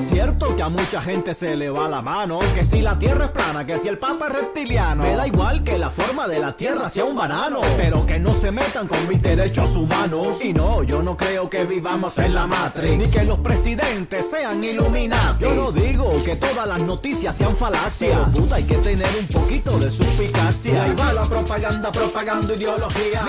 Es cierto que a mucha gente se le va la mano, que si la tierra es plana, que si el papa es reptiliano, me da igual que la forma de la tierra sea un banano, pero que no se metan con mis derechos humanos. Y no, yo no creo que vivamos en la Matrix, ni que los presidentes sean iluminados. Yo no digo que todas las noticias sean falacias, pero puta, hay que tener un poquito de suspicacia. Y ahí va la propaganda, propaganda ideología.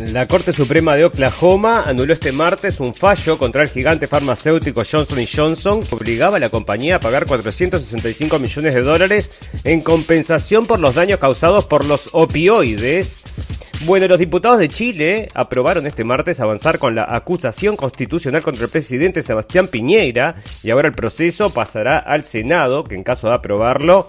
La Corte Suprema de Oklahoma anuló este martes un fallo contra el gigante farmacéutico Johnson Johnson que obligaba a la compañía a pagar 465 millones de dólares en compensación por los daños causados por los opioides. Bueno, los diputados de Chile aprobaron este martes avanzar con la acusación constitucional contra el presidente Sebastián Piñera y ahora el proceso pasará al Senado, que en caso de aprobarlo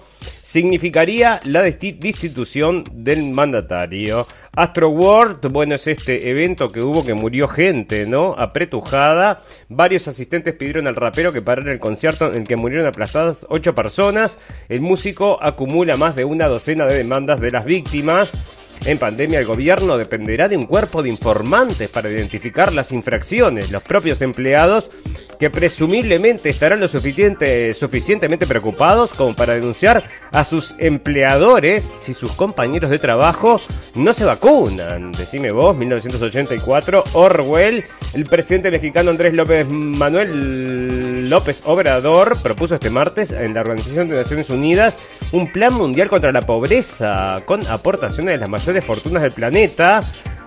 significaría la desti- destitución del mandatario. Astro World, bueno, es este evento que hubo que murió gente, ¿no? Apretujada. Varios asistentes pidieron al rapero que parara el concierto en el que murieron aplastadas ocho personas. El músico acumula más de una docena de demandas de las víctimas. En pandemia el gobierno dependerá de un cuerpo de informantes para identificar las infracciones. Los propios empleados que presumiblemente estarán lo suficiente, suficientemente preocupados como para denunciar a sus empleadores si sus compañeros de trabajo no se vacunan. Decime vos, 1984, Orwell, el presidente mexicano Andrés López Manuel López Obrador propuso este martes en la Organización de Naciones Unidas un plan mundial contra la pobreza con aportaciones de las mayores fortunas del planeta.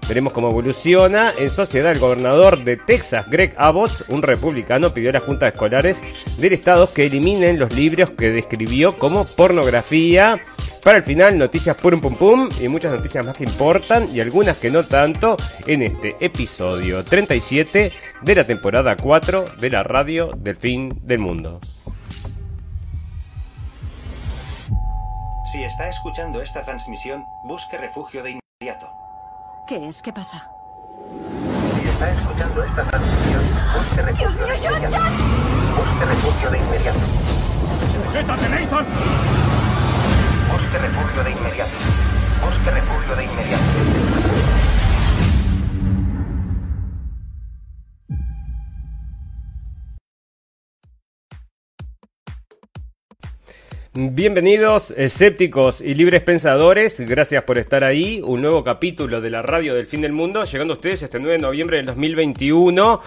Veremos cómo evoluciona. En sociedad, el gobernador de Texas, Greg Abbott, un republicano, pidió a las juntas escolares del estado que eliminen los libros que describió como pornografía. Para el final, noticias purum pum pum y muchas noticias más que importan y algunas que no tanto en este episodio 37 de la temporada 4 de la radio del fin del mundo. Si está escuchando esta transmisión, busque refugio de inmediato. ¿Qué es? ¿Qué pasa? Si está escuchando esta transmisión, busque refugio de inmediato. Busque refugio de inmediato. ¡Sujétate, Nathan! Busque refugio de inmediato. Busque refugio de inmediato. Bienvenidos, escépticos y libres pensadores. Gracias por estar ahí. Un nuevo capítulo de la radio del fin del mundo, llegando a ustedes este 9 de noviembre del 2021.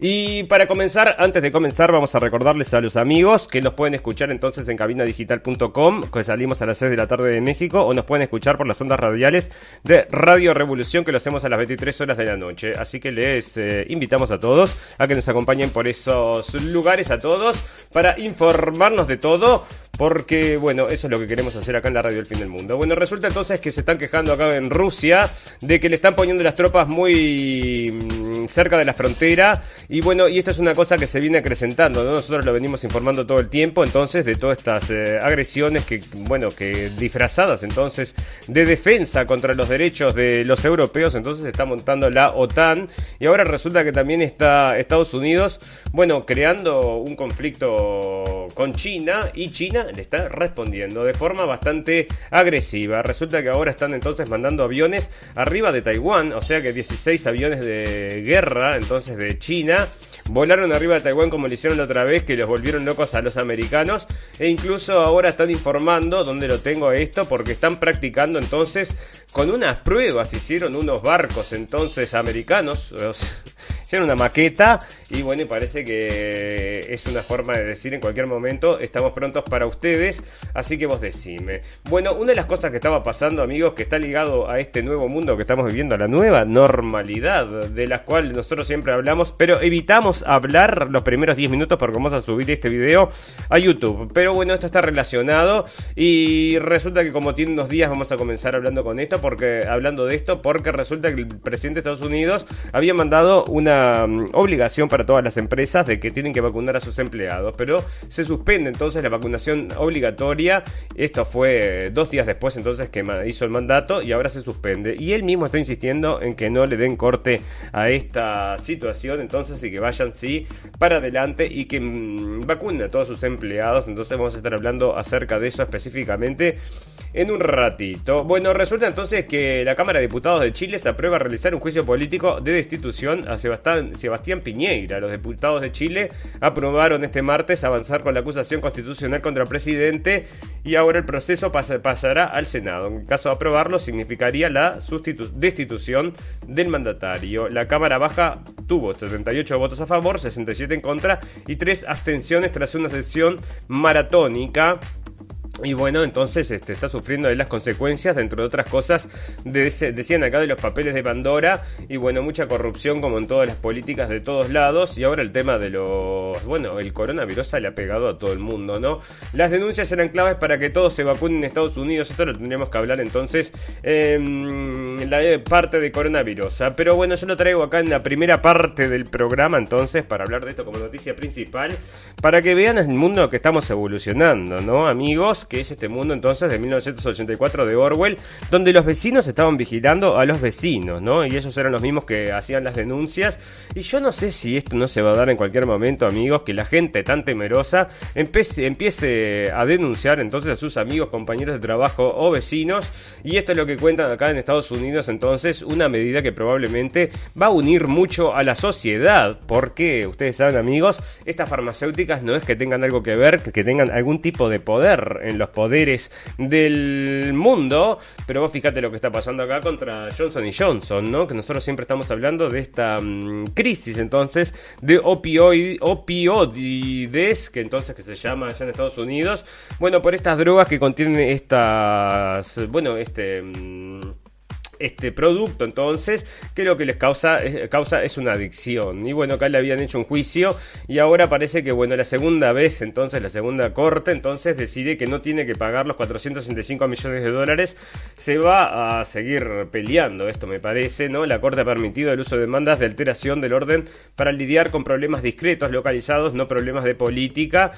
Y para comenzar, antes de comenzar, vamos a recordarles a los amigos que nos pueden escuchar entonces en cabinadigital.com, que salimos a las 6 de la tarde de México, o nos pueden escuchar por las ondas radiales de Radio Revolución, que lo hacemos a las 23 horas de la noche. Así que les eh, invitamos a todos a que nos acompañen por esos lugares, a todos, para informarnos de todo, porque, bueno, eso es lo que queremos hacer acá en la radio del fin del mundo. Bueno, resulta entonces que se están quejando acá en Rusia de que le están poniendo las tropas muy mm, cerca de la frontera. Y bueno, y esto es una cosa que se viene acrecentando, ¿no? Nosotros lo venimos informando todo el tiempo, entonces, de todas estas eh, agresiones que, bueno, que disfrazadas entonces de defensa contra los derechos de los europeos, entonces está montando la OTAN. Y ahora resulta que también está Estados Unidos, bueno, creando un conflicto con China y China respondiendo de forma bastante agresiva. Resulta que ahora están entonces mandando aviones arriba de Taiwán, o sea que 16 aviones de guerra entonces de China volaron arriba de Taiwán como lo hicieron la otra vez, que los volvieron locos a los americanos. E incluso ahora están informando dónde lo tengo esto, porque están practicando entonces con unas pruebas. Hicieron unos barcos entonces americanos hicieron una maqueta y bueno, y parece que es una forma de decir en cualquier momento, estamos prontos para ustedes, así que vos decime. Bueno, una de las cosas que estaba pasando, amigos, que está ligado a este nuevo mundo que estamos viviendo, a la nueva normalidad, de la cual nosotros siempre hablamos, pero evitamos hablar los primeros 10 minutos porque vamos a subir este video a YouTube. Pero bueno, esto está relacionado y resulta que como tiene unos días vamos a comenzar hablando con esto, porque hablando de esto, porque resulta que el presidente de Estados Unidos había mandado una Mm, obligación para todas las empresas de que tienen que vacunar a sus empleados, pero se suspende entonces la vacunación obligatoria. Esto fue dos días después entonces que hizo el mandato y ahora se suspende. Y él mismo está insistiendo en que no le den corte a esta situación, entonces y que vayan sí para adelante y que mm, vacunen a todos sus empleados. Entonces vamos a estar hablando acerca de eso específicamente en un ratito. Bueno, resulta entonces que la Cámara de Diputados de Chile se aprueba a realizar un juicio político de destitución a Sebastián, Sebastián Piñeira. Los diputados de Chile aprobaron este martes avanzar con la acusación constitucional contra el presidente y ahora el proceso pasará al Senado. En caso de aprobarlo, significaría la destitución del mandatario. La Cámara Baja tuvo 78 votos a favor, 67 en contra y 3 abstenciones tras una sesión maratónica y bueno, entonces este, está sufriendo de las consecuencias, dentro de otras cosas, decían acá de los papeles de Pandora, y bueno, mucha corrupción como en todas las políticas de todos lados, y ahora el tema de los, bueno, el coronavirus le ha pegado a todo el mundo, ¿no? Las denuncias eran claves para que todos se vacunen en Estados Unidos, esto lo tendríamos que hablar entonces en la parte de coronavirus, ¿ah? pero bueno, yo lo traigo acá en la primera parte del programa entonces, para hablar de esto como noticia principal, para que vean el mundo que estamos evolucionando, ¿no, amigos? Que es este mundo entonces de 1984 de Orwell, donde los vecinos estaban vigilando a los vecinos, ¿no? Y ellos eran los mismos que hacían las denuncias. Y yo no sé si esto no se va a dar en cualquier momento, amigos, que la gente tan temerosa empiece, empiece a denunciar entonces a sus amigos, compañeros de trabajo o vecinos. Y esto es lo que cuentan acá en Estados Unidos, entonces, una medida que probablemente va a unir mucho a la sociedad, porque ustedes saben, amigos, estas farmacéuticas no es que tengan algo que ver, que tengan algún tipo de poder en los poderes del mundo. Pero vos fíjate lo que está pasando acá contra Johnson y Johnson, ¿no? Que nosotros siempre estamos hablando de esta mm, crisis entonces de opioid, opioides, que entonces que se llama allá en Estados Unidos. Bueno, por estas drogas que contienen estas, bueno, este... Mm, este producto entonces, que lo que les causa es, causa es una adicción. Y bueno, acá le habían hecho un juicio y ahora parece que bueno, la segunda vez entonces, la segunda corte entonces decide que no tiene que pagar los 465 millones de dólares, se va a seguir peleando, esto me parece, ¿no? La corte ha permitido el uso de demandas de alteración del orden para lidiar con problemas discretos, localizados, no problemas de política.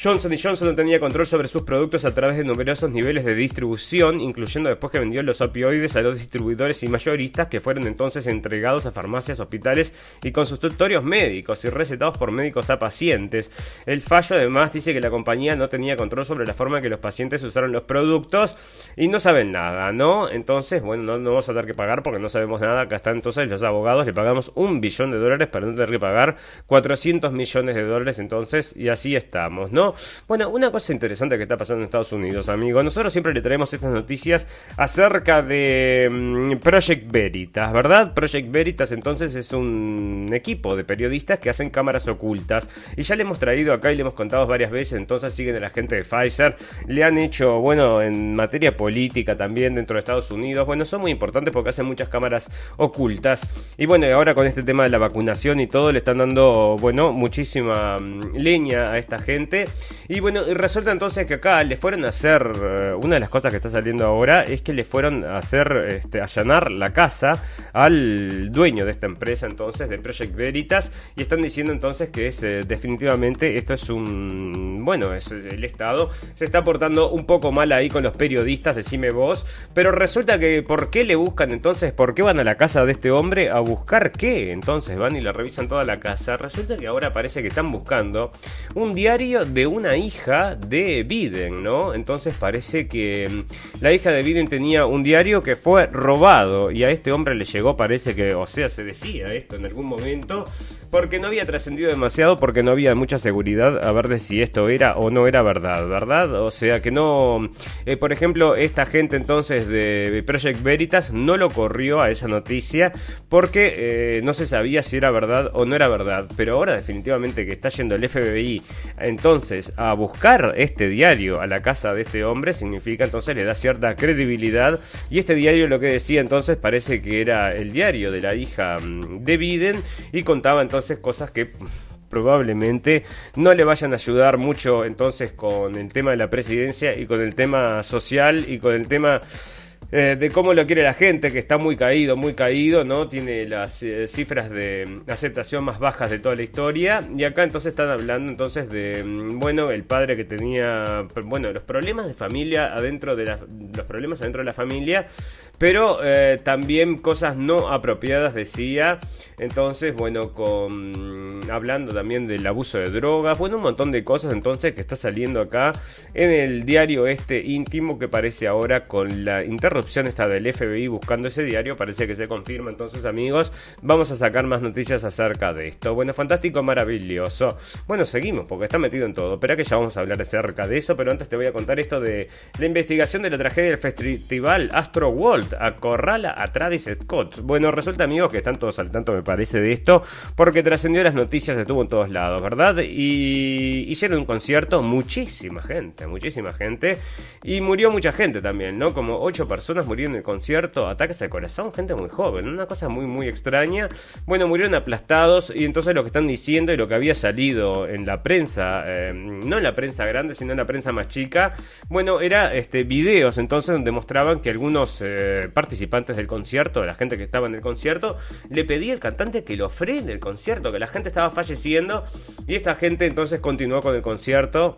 Johnson Johnson no tenía control sobre sus productos a través de numerosos niveles de distribución, incluyendo después que vendió los opioides a los distribuidores y mayoristas que fueron entonces entregados a farmacias, hospitales y consultorios médicos y recetados por médicos a pacientes. El fallo además dice que la compañía no tenía control sobre la forma en que los pacientes usaron los productos y no saben nada, ¿no? Entonces, bueno, no, no vamos a tener que pagar porque no sabemos nada. Acá están entonces los abogados, le pagamos un billón de dólares para no tener que pagar 400 millones de dólares entonces y así estamos, ¿no? Bueno, una cosa interesante que está pasando en Estados Unidos, amigo. Nosotros siempre le traemos estas noticias acerca de mm, Project Veritas, ¿verdad? Project Veritas entonces es un equipo de periodistas que hacen cámaras ocultas. Y ya le hemos traído acá y le hemos contado varias veces, entonces siguen a la gente de Pfizer. Le han hecho, bueno, en materia política también dentro de Estados Unidos. Bueno, son muy importantes porque hacen muchas cámaras ocultas. Y bueno, ahora con este tema de la vacunación y todo, le están dando, bueno, muchísima mm, leña a esta gente. Y bueno, resulta entonces que acá le fueron a hacer, eh, una de las cosas que está saliendo ahora es que le fueron a hacer, este, allanar la casa al dueño de esta empresa entonces, de Project Veritas, y están diciendo entonces que es eh, definitivamente, esto es un, bueno, es el Estado, se está portando un poco mal ahí con los periodistas, decime vos, pero resulta que, ¿por qué le buscan entonces? ¿Por qué van a la casa de este hombre a buscar qué? Entonces van y le revisan toda la casa. Resulta que ahora parece que están buscando un diario de una hija de Biden, ¿no? Entonces parece que mm, la hija de Biden tenía un diario que fue robado y a este hombre le llegó, parece que, o sea, se decía esto en algún momento, porque no había trascendido demasiado, porque no había mucha seguridad a ver de si esto era o no era verdad, ¿verdad? O sea que no, eh, por ejemplo, esta gente entonces de Project Veritas no lo corrió a esa noticia porque eh, no se sabía si era verdad o no era verdad, pero ahora definitivamente que está yendo el FBI entonces a buscar este diario a la casa de este hombre significa entonces le da cierta credibilidad. Y este diario lo que decía entonces parece que era el diario de la hija mm, de Biden y contaba entonces cosas que probablemente no le vayan a ayudar mucho entonces con el tema de la presidencia y con el tema social y con el tema eh, de cómo lo quiere la gente, que está muy caído, muy caído, ¿no? Tiene las eh, cifras de aceptación más bajas de toda la historia. Y acá entonces están hablando entonces de, mm, bueno, el padre que tenía, bueno, los problemas de familia adentro de la, los problemas adentro de la familia, pero eh, también cosas no apropiadas, decía. Entonces, bueno, con hablando también del abuso de drogas, bueno, un montón de cosas entonces que está saliendo acá en el diario este íntimo que parece ahora con la interrupción opción está del FBI buscando ese diario, parece que se confirma. Entonces, amigos, vamos a sacar más noticias acerca de esto. Bueno, fantástico, maravilloso. Bueno, seguimos porque está metido en todo. Espera que ya vamos a hablar acerca de eso, pero antes te voy a contar esto de la investigación de la tragedia del festival Astro World acorrala a Travis Scott. Bueno, resulta, amigos, que están todos al tanto, me parece, de esto, porque trascendió las noticias, estuvo en todos lados, ¿verdad? Y hicieron un concierto, muchísima gente, muchísima gente, y murió mucha gente también, ¿no? Como ocho personas personas murieron en el concierto, ataques al corazón, gente muy joven, una cosa muy muy extraña. Bueno, murieron aplastados y entonces lo que están diciendo y lo que había salido en la prensa, eh, no en la prensa grande, sino en la prensa más chica, bueno, era este videos entonces donde mostraban que algunos eh, participantes del concierto, la gente que estaba en el concierto, le pedía al cantante que lo frene el concierto, que la gente estaba falleciendo y esta gente entonces continuó con el concierto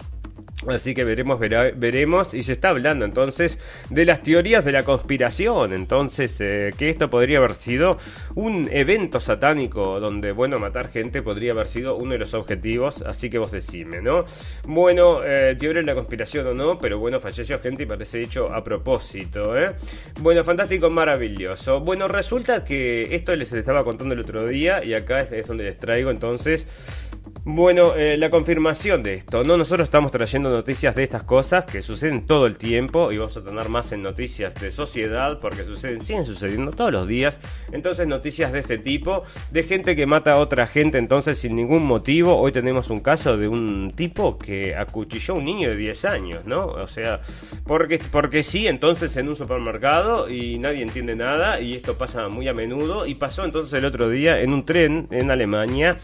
Así que veremos, veremos. Y se está hablando entonces de las teorías de la conspiración. Entonces, eh, que esto podría haber sido un evento satánico donde, bueno, matar gente podría haber sido uno de los objetivos. Así que vos decime, ¿no? Bueno, eh, teoría de la conspiración o no, pero bueno, falleció gente y parece hecho a propósito, ¿eh? Bueno, fantástico, maravilloso. Bueno, resulta que esto les estaba contando el otro día y acá es, donde les traigo entonces. Bueno, eh, la confirmación de esto, ¿no? Nosotros estamos trayendo noticias de estas cosas que suceden todo el tiempo y vamos a tener más en noticias de sociedad porque suceden, siguen sucediendo todos los días. Entonces noticias de este tipo, de gente que mata a otra gente entonces sin ningún motivo. Hoy tenemos un caso de un tipo que acuchilló a un niño de 10 años, ¿no? O sea, porque, porque sí, entonces en un supermercado y nadie entiende nada y esto pasa muy a menudo y pasó entonces el otro día en un tren en Alemania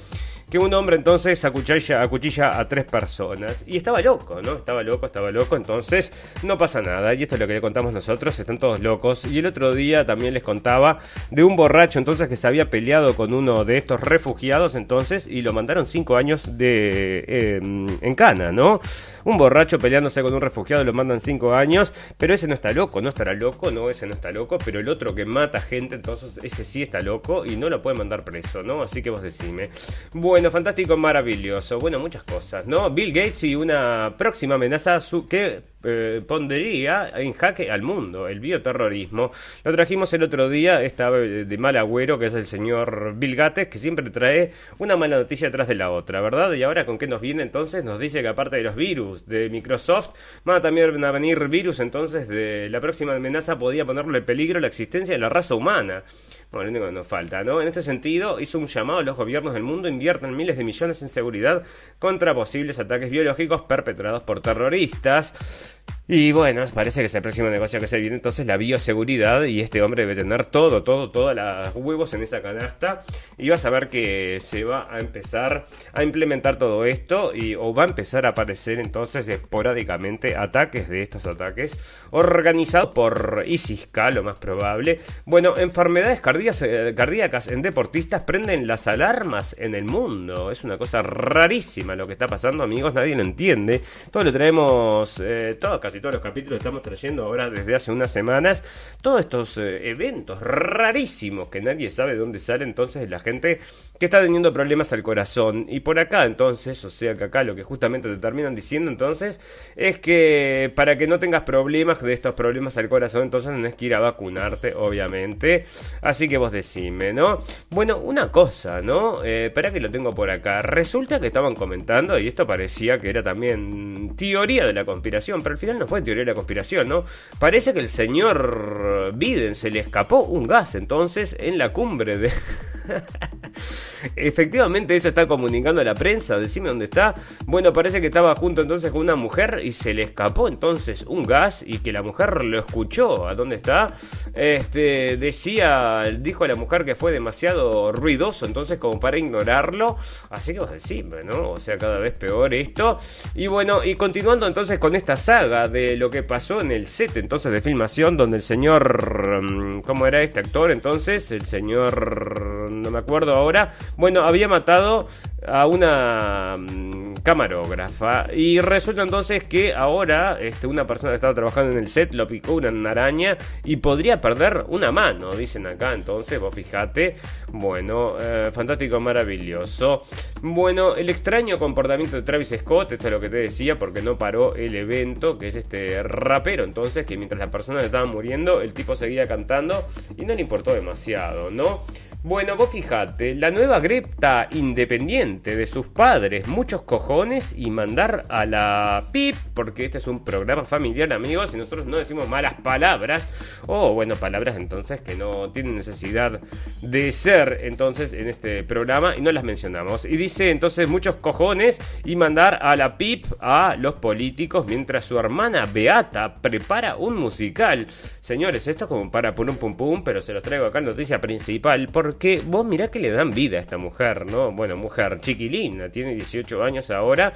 que un hombre entonces acuchilla, acuchilla a tres personas. Y estaba loco, ¿no? Estaba loco, estaba loco, entonces no pasa nada. Y esto es lo que le contamos nosotros, están todos locos. Y el otro día también les contaba de un borracho entonces que se había peleado con uno de estos refugiados entonces y lo mandaron cinco años de em, en cana, ¿no? Un borracho peleándose con un refugiado lo mandan cinco años, pero ese no está loco, no estará loco, no, ese no está loco, pero el otro que mata gente, entonces ese sí está loco y no lo puede mandar preso, ¿no? Así que vos decime. Bueno, bueno, fantástico, maravilloso. Bueno, muchas cosas, ¿no? Bill Gates y una próxima amenaza su que eh, pondría en jaque al mundo, el bioterrorismo. Lo trajimos el otro día, esta de mal agüero, que es el señor Bill Gates, que siempre trae una mala noticia atrás de la otra, ¿verdad? Y ahora, ¿con qué nos viene entonces? Nos dice que aparte de los virus de Microsoft, van a también a venir virus entonces de la próxima amenaza podía ponerle peligro la existencia de la raza humana. Bueno, nos falta, ¿no? En este sentido, hizo un llamado a los gobiernos del mundo invierten miles de millones en seguridad contra posibles ataques biológicos perpetrados por terroristas. Y bueno, parece que es el próximo negocio que se viene entonces la bioseguridad y este hombre debe tener todo, todo, todas las huevos en esa canasta y vas a ver que se va a empezar a implementar todo esto y o va a empezar a aparecer entonces esporádicamente ataques de estos ataques organizados por ISISCA, lo más probable. Bueno, enfermedades cardíacas, eh, cardíacas en deportistas prenden las alarmas en el mundo. Es una cosa rarísima lo que está pasando, amigos, nadie lo entiende. Todo lo traemos, eh, todo casi y todos los capítulos estamos trayendo ahora desde hace unas semanas todos estos eh, eventos rarísimos que nadie sabe de dónde sale entonces la gente que está teniendo problemas al corazón. Y por acá entonces, o sea que acá lo que justamente te terminan diciendo entonces es que para que no tengas problemas de estos problemas al corazón, entonces tenés que ir a vacunarte, obviamente. Así que vos decime, ¿no? Bueno, una cosa, ¿no? Eh, espera que lo tengo por acá. Resulta que estaban comentando, y esto parecía que era también teoría de la conspiración, pero al final no fue teoría de la conspiración, ¿no? Parece que el señor Biden se le escapó un gas entonces en la cumbre de... Efectivamente, eso está comunicando a la prensa. Decime dónde está. Bueno, parece que estaba junto entonces con una mujer y se le escapó entonces un gas y que la mujer lo escuchó. ¿A dónde está? Este decía, dijo a la mujer que fue demasiado ruidoso, entonces como para ignorarlo. Así que vos decís, ¿no? O sea, cada vez peor esto. Y bueno, y continuando entonces con esta saga de lo que pasó en el set entonces de filmación, donde el señor, mm, ¿cómo era este actor entonces? El señor, no me acuerdo ahora. Bueno, había matado a una mm, camarógrafa y resulta entonces que ahora este, una persona que estaba trabajando en el set lo picó una araña y podría perder una mano, dicen acá. Entonces, vos fijate, bueno, eh, fantástico, maravilloso. Bueno, el extraño comportamiento de Travis Scott, esto es lo que te decía, porque no paró el evento, que es este rapero, entonces, que mientras las personas estaban muriendo, el tipo seguía cantando y no le importó demasiado, ¿no? Bueno, vos fijate, la nueva Greta independiente de sus padres, muchos cojones y mandar a la PIP, porque este es un programa familiar, amigos, y nosotros no decimos malas palabras, o bueno, palabras entonces que no tienen necesidad de ser entonces en este programa y no las mencionamos. Y dice entonces muchos cojones y mandar a la PIP a los políticos mientras su hermana Beata prepara un musical. Señores, esto es como para pum pum pum, pero se los traigo acá en noticia principal, porque vos mirá que le dan vida a esta mujer, ¿no? Bueno, mujer chiquilina, tiene 18 años ahora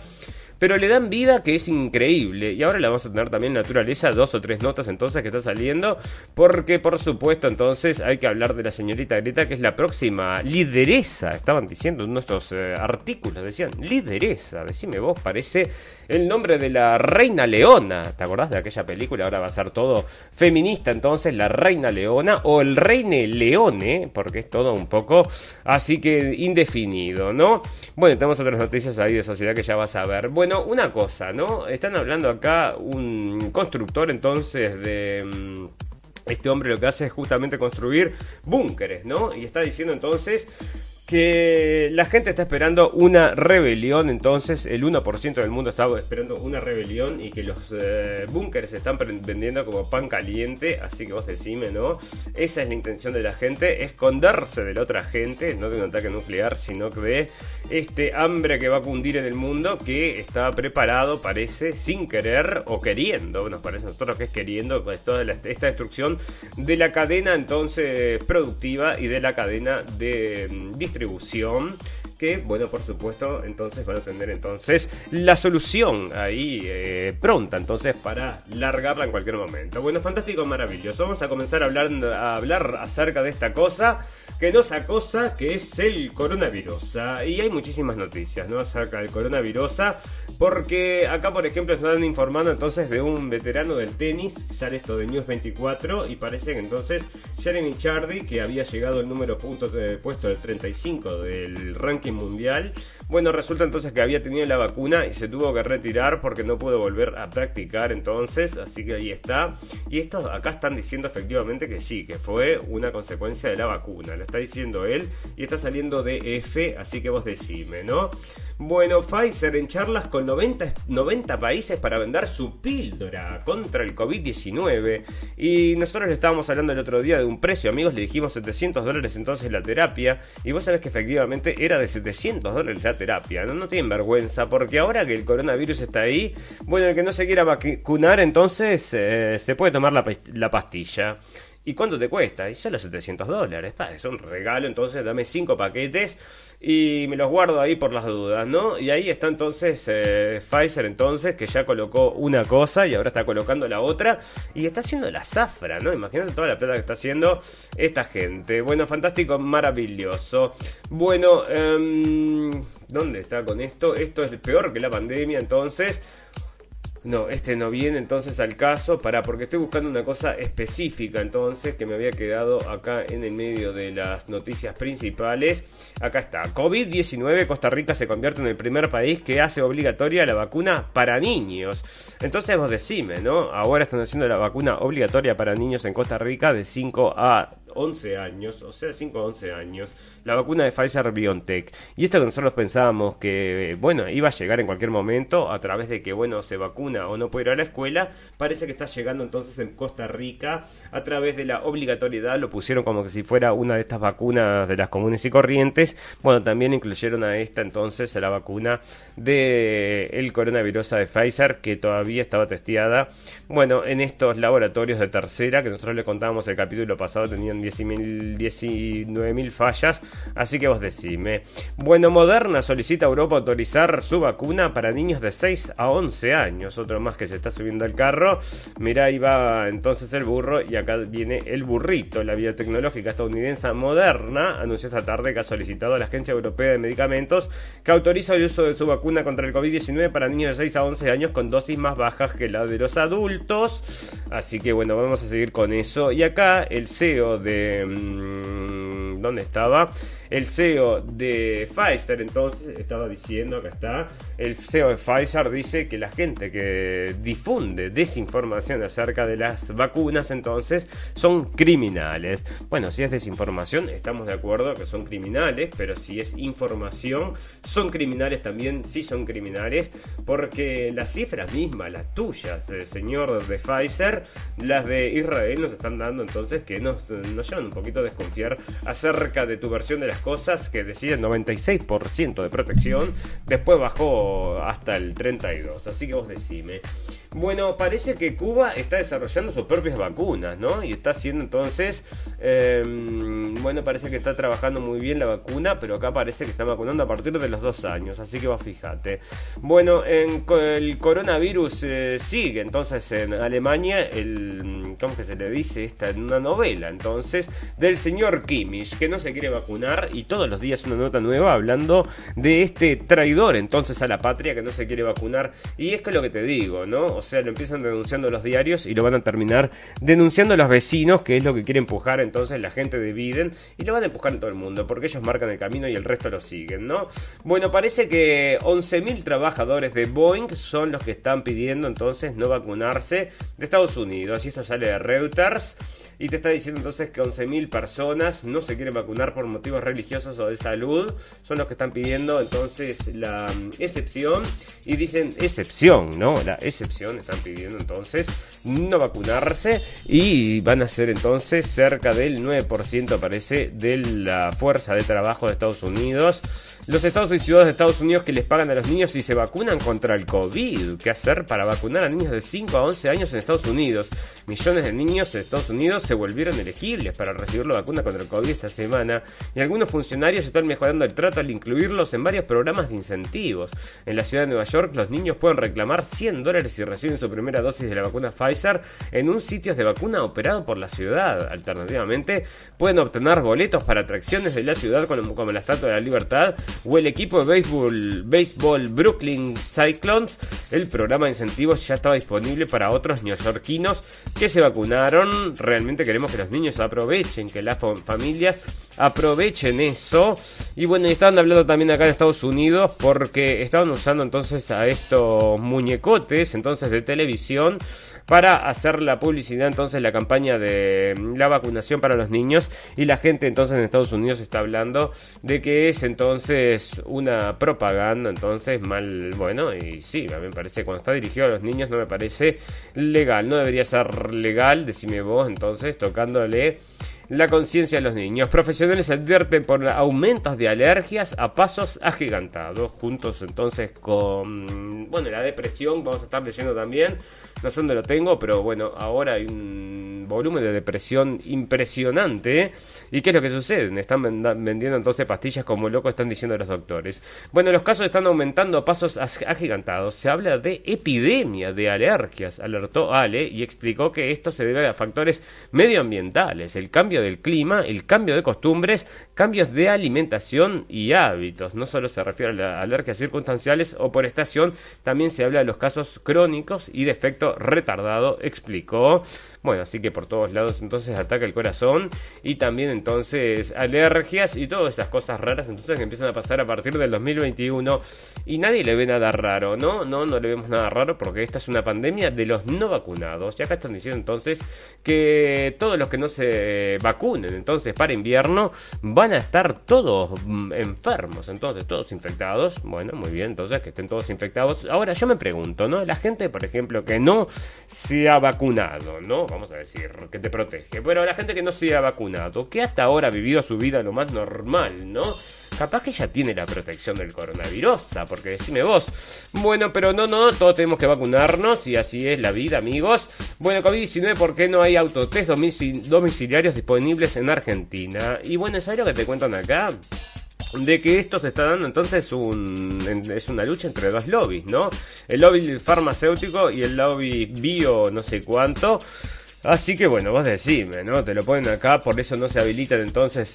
pero le dan vida que es increíble. Y ahora la vamos a tener también naturaleza, dos o tres notas entonces que está saliendo, porque por supuesto entonces hay que hablar de la señorita Greta, que es la próxima lideresa, estaban diciendo en nuestros eh, artículos, decían, lideresa, decime vos, parece el nombre de la reina leona, ¿te acordás de aquella película? Ahora va a ser todo feminista entonces, la reina leona o el reine leone, porque es todo un poco así que indefinido, ¿no? Bueno, tenemos otras noticias ahí de sociedad que ya vas a ver. Bueno, una cosa, ¿no? Están hablando acá un constructor entonces de... Mm, este hombre lo que hace es justamente construir búnkeres, ¿no? Y está diciendo entonces que la gente está esperando una rebelión, entonces el 1% del mundo está esperando una rebelión y que los eh, búnkeres se están vendiendo como pan caliente, así que vos decime, ¿no? Esa es la intención de la gente, esconderse de la otra gente, no de un ataque nuclear, sino que de este hambre que va a cundir en el mundo que está preparado, parece, sin querer o queriendo, nos parece a nosotros que es queriendo, pues toda esta destrucción de la cadena entonces productiva y de la cadena de mm, distribución distribución que, bueno, por supuesto, entonces van a tener entonces la solución ahí eh, pronta, entonces para largarla en cualquier momento. Bueno, fantástico, maravilloso. Vamos a comenzar a hablar, a hablar acerca de esta cosa que nos acosa, que es el coronavirus. Y hay muchísimas noticias, ¿no? Acerca del coronavirus, porque acá, por ejemplo, están informando entonces de un veterano del tenis, sale esto de News 24, y parece que entonces Jeremy Chardy, que había llegado el número puntos de puesto del 35 del ranking mundial. Bueno, resulta entonces que había tenido la vacuna y se tuvo que retirar porque no pudo volver a practicar entonces, así que ahí está. Y estos acá están diciendo efectivamente que sí, que fue una consecuencia de la vacuna, lo está diciendo él y está saliendo de F, así que vos decime, ¿no? Bueno, Pfizer en charlas con 90, 90 países para vender su píldora contra el COVID-19. Y nosotros le estábamos hablando el otro día de un precio, amigos, le dijimos 700 dólares entonces la terapia. Y vos sabés que efectivamente era de 700 dólares la terapia. No, no tienen vergüenza, porque ahora que el coronavirus está ahí, bueno, el que no se quiera vacunar entonces eh, se puede tomar la, la pastilla. ¿Y cuánto te cuesta? Y solo 700 dólares. es un regalo, entonces dame 5 paquetes y me los guardo ahí por las dudas, ¿no? Y ahí está entonces eh, Pfizer, entonces, que ya colocó una cosa y ahora está colocando la otra. Y está haciendo la zafra, ¿no? Imagínate toda la plata que está haciendo esta gente. Bueno, fantástico, maravilloso. Bueno, um, ¿dónde está con esto? Esto es peor que la pandemia, entonces. No, este no viene entonces al caso, para porque estoy buscando una cosa específica entonces que me había quedado acá en el medio de las noticias principales. Acá está, COVID-19, Costa Rica se convierte en el primer país que hace obligatoria la vacuna para niños. Entonces vos decime, ¿no? Ahora están haciendo la vacuna obligatoria para niños en Costa Rica de 5 a 11 años, o sea, 5 a 11 años, la vacuna de Pfizer BioNTech. Y esto que nosotros pensábamos que, bueno, iba a llegar en cualquier momento a través de que, bueno, se vacuna o no puede ir a la escuela, parece que está llegando entonces en Costa Rica a través de la obligatoriedad, lo pusieron como que si fuera una de estas vacunas de las comunes y corrientes. Bueno, también incluyeron a esta entonces a la vacuna de el coronavirus de Pfizer que todavía estaba testeada, bueno, en estos laboratorios de tercera que nosotros le contábamos el capítulo pasado tenían 19.000 fallas, así que vos decime. Bueno, Moderna solicita a Europa autorizar su vacuna para niños de 6 a 11 años, otro más que se está subiendo al carro. Mirá, ahí va entonces el burro y acá viene el burrito. La biotecnológica estadounidense Moderna anunció esta tarde que ha solicitado a la Agencia Europea de Medicamentos que autoriza el uso de su vacuna contra el COVID-19 para niños de 6 a 11 años con dosis más bajas que la de los adultos. Así que bueno, vamos a seguir con eso. Y acá el CEO de Mm, ¿Dónde estaba? El CEO de Pfizer entonces estaba diciendo, acá está, el CEO de Pfizer dice que la gente que difunde desinformación acerca de las vacunas entonces son criminales. Bueno, si es desinformación estamos de acuerdo que son criminales, pero si es información son criminales también, sí son criminales, porque las cifras mismas, las tuyas, del señor de Pfizer, las de Israel nos están dando entonces que nos, llevan un poquito desconfiar acerca de tu versión de las cosas que decía el 96% de protección, después bajó hasta el 32%, así que vos decime. Bueno, parece que Cuba está desarrollando sus propias vacunas, ¿no? Y está haciendo entonces, em, bueno, parece que está trabajando muy bien la vacuna, pero acá parece que está vacunando a partir de los dos años, así que vos fíjate. Bueno, en, el coronavirus eh, sigue entonces en Alemania, el, ¿cómo que se le dice? Esta en una novela, entonces, del señor Kimmich, que no se quiere vacunar y todos los días una nota nueva hablando de este traidor entonces a la patria que no se quiere vacunar. Y es que lo que te digo, ¿no? O sea, lo empiezan denunciando los diarios y lo van a terminar denunciando los vecinos, que es lo que quiere empujar entonces la gente de y lo van a empujar en todo el mundo, porque ellos marcan el camino y el resto lo siguen, ¿no? Bueno, parece que 11.000 trabajadores de Boeing son los que están pidiendo entonces no vacunarse de Estados Unidos, y esto sale de Reuters. Y te está diciendo entonces que 11.000 personas no se quieren vacunar por motivos religiosos o de salud. Son los que están pidiendo entonces la mm, excepción. Y dicen excepción, ¿no? La excepción están pidiendo entonces no vacunarse. Y van a ser entonces cerca del 9% parece de la fuerza de trabajo de Estados Unidos. Los estados y ciudades de Estados Unidos que les pagan a los niños y se vacunan contra el COVID. ¿Qué hacer para vacunar a niños de 5 a 11 años en Estados Unidos? Millones de niños en Estados Unidos se volvieron elegibles para recibir la vacuna contra el COVID esta semana y algunos funcionarios están mejorando el trato al incluirlos en varios programas de incentivos. En la ciudad de Nueva York los niños pueden reclamar 100 dólares si reciben su primera dosis de la vacuna Pfizer en un sitio de vacuna operado por la ciudad. Alternativamente pueden obtener boletos para atracciones de la ciudad como, la Estatua de la Libertad o el equipo de béisbol, béisbol Brooklyn Cyclones. El programa de incentivos ya estaba disponible para otros neoyorquinos que se vacunaron. Realmente queremos que los niños aprovechen, que las familias aprovechen eso. Y bueno, estaban hablando también acá en Estados Unidos porque estaban usando entonces a estos muñecotes entonces de televisión para hacer la publicidad, entonces la campaña de mm, la vacunación para los niños. Y la gente entonces en Estados Unidos está hablando de que es entonces una propaganda, entonces mal, bueno, y sí, a mí me parece cuando está dirigido a los niños no me parece legal, no debería ser legal, decime vos entonces tocándole la conciencia de los niños. Profesionales advierten por aumentos de alergias a pasos agigantados, juntos entonces con, bueno, la depresión, vamos a estar leyendo también, no sé dónde lo tengo, pero bueno, ahora hay un volumen de depresión impresionante. ¿Y qué es lo que sucede? Están vendiendo entonces pastillas como loco, están diciendo los doctores. Bueno, los casos están aumentando a pasos agigantados. Se habla de epidemia de alergias, alertó Ale y explicó que esto se debe a factores medioambientales, el cambio del clima, el cambio de costumbres, cambios de alimentación y hábitos. No solo se refiere a alergias circunstanciales o por estación, también se habla de los casos crónicos y de efecto retardado, explicó. Bueno, así que por todos lados entonces ataca el corazón y también entonces alergias y todas estas cosas raras entonces que empiezan a pasar a partir del 2021 y nadie le ve nada raro, ¿no? No, no le vemos nada raro porque esta es una pandemia de los no vacunados. Y acá están diciendo entonces que todos los que no se vacunen entonces para invierno van a estar todos mm, enfermos, entonces todos infectados. Bueno, muy bien, entonces que estén todos infectados. Ahora yo me pregunto, ¿no? La gente, por ejemplo, que no se ha vacunado, ¿no? Vamos a decir, que te protege. Pero la gente que no se ha vacunado, que hasta ahora ha vivido su vida lo más normal, ¿no? Capaz que ya tiene la protección del coronavirus, porque decime vos. Bueno, pero no, no, todos tenemos que vacunarnos y así es la vida, amigos. Bueno, COVID-19, ¿por qué no hay autotest domiciliarios disponibles en Argentina? Y bueno, ¿sabes lo que te cuentan acá? de que esto se está dando entonces un, es una lucha entre dos lobbies, ¿no? El lobby farmacéutico y el lobby bio no sé cuánto. Así que bueno, vos decime, ¿no? Te lo ponen acá, por eso no se habilitan entonces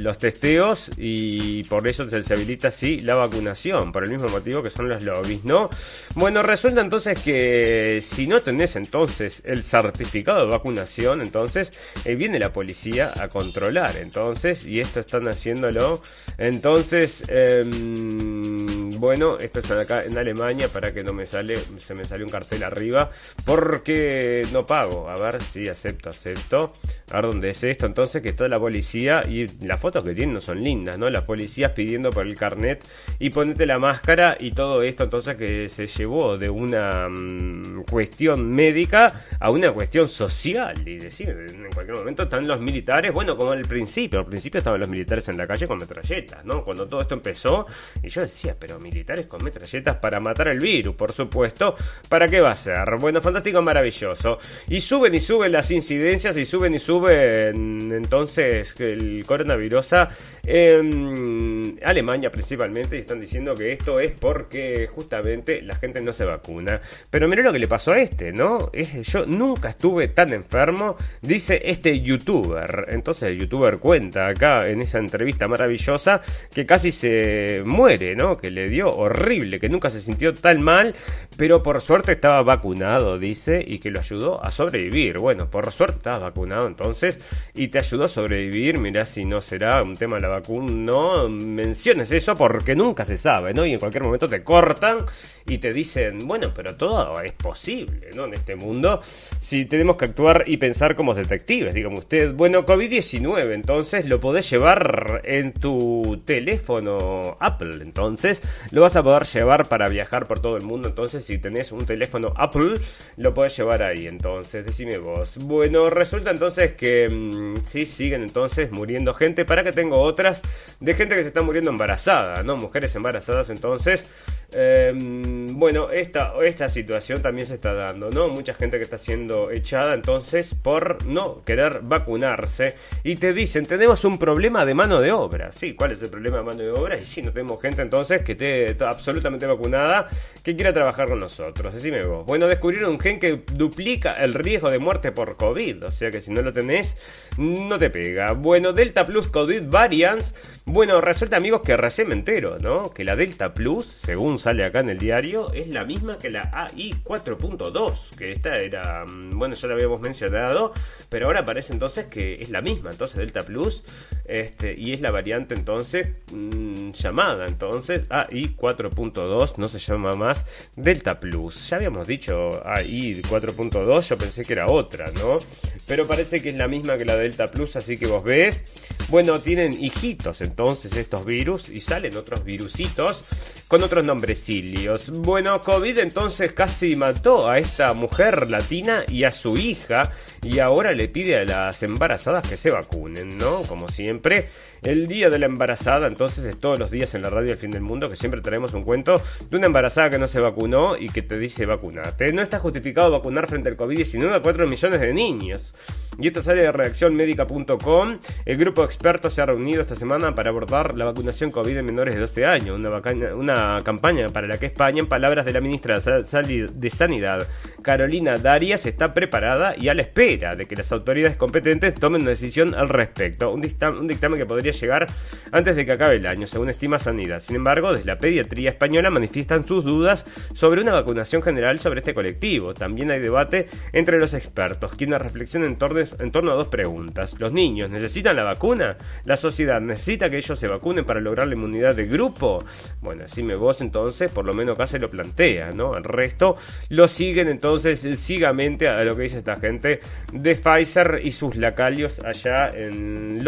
los testeos y por eso se, habilita sí la vacunación, por el mismo motivo que son los lobbies, ¿no? Bueno, resulta entonces que si no tenés entonces el certificado de vacunación, entonces eh, viene la policía a controlar, entonces, y esto están haciéndolo, entonces, em, bueno, esto está acá en Alemania para que no me sale, se me sale un cartel arriba, porque no pago, a ver sí, acepto, acepto. A ver dónde es esto. Entonces, que está la policía y las fotos que tienen no son lindas, ¿no? Las policías pidiendo por el carnet y ponete la máscara y todo esto, entonces, que se llevó de una mm, cuestión médica a una cuestión social. Y decir, en cualquier momento están los militares, bueno, como al principio. Al principio estaban los militares en la calle con metralletas, ¿no? Cuando todo esto empezó, y yo decía, pero militares con metralletas para matar el virus, por supuesto. ¿Para qué va a ser? Bueno, fantástico, maravilloso. Y suben y suben suben las incidencias y suben y suben entonces el coronavirus en Alemania principalmente y están diciendo que esto es porque justamente la gente no se vacuna. Pero mira lo que le pasó a este, ¿no? Yo nunca estuve tan enfermo, dice este youtuber. Entonces el youtuber cuenta acá en esa entrevista maravillosa que casi se muere, ¿no? Que le dio horrible, que nunca se sintió tan mal, pero por suerte estaba vacunado, dice, y que lo ayudó a sobrevivir bueno, por suerte estás vacunado entonces y te ayudó a sobrevivir. Mirá si no será un tema de la vacuna. No menciones eso porque nunca se sabe, ¿no? Y en cualquier momento te cortan y te dicen, bueno, pero todo es posible, ¿no? En este mundo, si tenemos que actuar y pensar como detectives, digamos usted, bueno, COVID-19, entonces lo podés llevar en tu teléfono Apple, entonces lo vas a poder llevar para viajar por todo el mundo, entonces si tenés un teléfono Apple, lo podés llevar ahí, entonces, decime vos. Bueno, resulta entonces que mm, sí siguen entonces muriendo gente. Para que tengo otras de gente que se está muriendo embarazada, ¿no? Mujeres embarazadas entonces. Em, bueno, esta, esta situación también se está dando, ¿no? Mucha gente que está siendo echada entonces por no querer vacunarse. Y te dicen, tenemos un problema de mano de obra. Sí, ¿cuál es el problema de mano de obra? Y sí, no tenemos gente entonces que esté absolutamente vacunada que quiera trabajar con nosotros. Decime vos. Bueno, descubrieron un gen que duplica el riesgo de muerte por COVID. O sea que si no lo tenés, no te pega. Bueno, Delta Plus COVID Variants. Bueno, resulta amigos que recién me entero, ¿no? Que la Delta Plus, según sale acá en el diario, es la misma que la AI 4.2. Que esta era, mm, bueno, ya la habíamos mencionado. Pero ahora parece entonces que es la misma. Entonces Delta Plus. Este, y es la variante entonces mm, llamada entonces AI 4.2. No se llama más Delta Plus. Ya habíamos dicho AI 4.2. Yo pensé que era otra. ¿no? Pero parece que es la misma que la Delta Plus, así que vos ves. Bueno, tienen hijitos entonces estos virus y salen otros virusitos con otros nombrecillos. Bueno, COVID entonces casi mató a esta mujer latina y a su hija y ahora le pide a las embarazadas que se vacunen, ¿no? Como siempre siempre. El día de la embarazada, entonces es todos los días en la radio El Fin del Mundo, que siempre traemos un cuento de una embarazada que no se vacunó y que te dice vacunate. No está justificado vacunar frente al COVID-19 a 4 millones de niños. Y esto sale de reaccionmedica.com. El grupo de expertos se ha reunido esta semana para abordar la vacunación COVID en menores de 12 años. Una, una campaña para la que España, en palabras de la ministra de Sanidad, Carolina Darias, está preparada y a la espera de que las autoridades competentes tomen una decisión al respecto. Un, un dictamen que podría llegar antes de que acabe el año, según estima Sanidad. Sin embargo, desde la pediatría española manifiestan sus dudas sobre una vacunación general sobre este colectivo. También hay debate entre los expertos, quienes reflexionan en torno en torno a dos preguntas. ¿Los niños necesitan la vacuna? ¿La sociedad necesita que ellos se vacunen para lograr la inmunidad de grupo? Bueno, así me vos entonces, por lo menos acá se lo plantea, ¿no? El resto lo siguen entonces ciegamente a lo que dice esta gente de Pfizer y sus lacalios allá en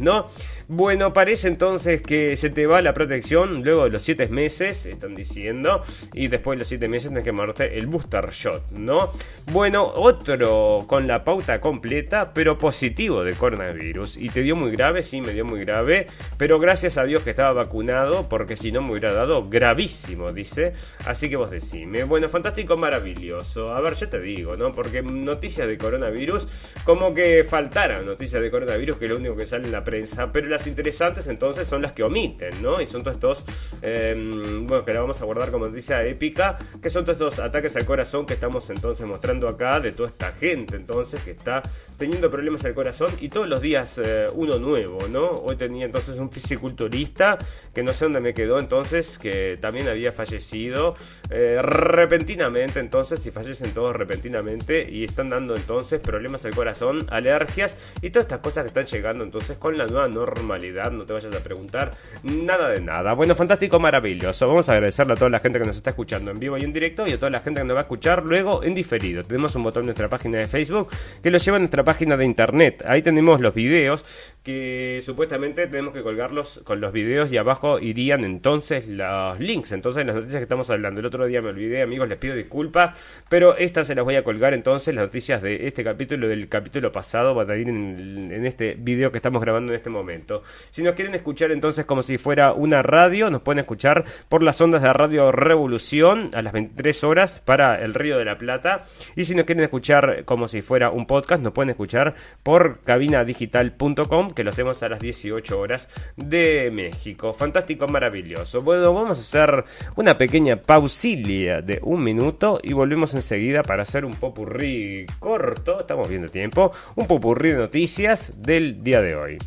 ¿no? Bueno, parece entonces que se te va la protección luego de los siete meses, están diciendo, y después de los siete meses tienes que mandarte el booster shot, ¿no? Bueno, otro con la pauta completa pero positivo de coronavirus. Y te dio muy grave, sí, me dio muy grave, pero gracias a Dios que estaba vacunado, porque si no me hubiera dado gravísimo, dice. Así que vos decime. Bueno, fantástico, maravilloso. A ver, yo te digo, ¿no? Porque noticias de coronavirus, como que faltaran noticias de coronavirus, que lo único que sale en la prensa, pero las interesantes entonces son las que omiten, ¿no? Y son todos estos, em, bueno, que la vamos a guardar como noticia épica, que son todos estos ataques al corazón que estamos entonces mostrando acá de toda esta gente entonces que está teniendo problemas al corazón y todos los días eh, uno nuevo, ¿no? Hoy tenía entonces un fisiculturista que no sé dónde me quedó entonces, que también había fallecido eh, repentinamente entonces, y fallecen todos repentinamente y están dando entonces problemas al corazón, alergias y todas estas cosas que están llegando entonces con la nueva normalidad, no te vayas a preguntar nada de nada. Bueno, fantástico, maravilloso. Vamos a agradecerle a toda la gente que nos está escuchando en vivo y en directo y a toda la gente que nos va a escuchar luego en diferido. Tenemos un botón en nuestra página de Facebook que lo lleva a nuestra página de internet. Ahí tenemos los videos que supuestamente tenemos que colgarlos con los videos y abajo irían entonces los links. Entonces las noticias que estamos hablando. El otro día me olvidé, amigos, les pido disculpas, pero estas se las voy a colgar entonces, las noticias de este capítulo, del capítulo pasado, van a ir en, este video que estamos grabando en este momento. Si nos quieren escuchar entonces como si fuera una radio, nos pueden escuchar por las ondas de Radio Revolución a las 23 horas para el Río de la Plata. Y si nos quieren escuchar como si fuera un podcast, nos pueden escuchar por cabinadigital.com, que lo hacemos a las 18 horas de México. Fantástico, maravilloso. Bueno, vamos a hacer una pequeña pausilia de un minuto y volvemos enseguida para hacer un popurrí corto, estamos viendo tiempo, un popurrí de noticias del día de hoy.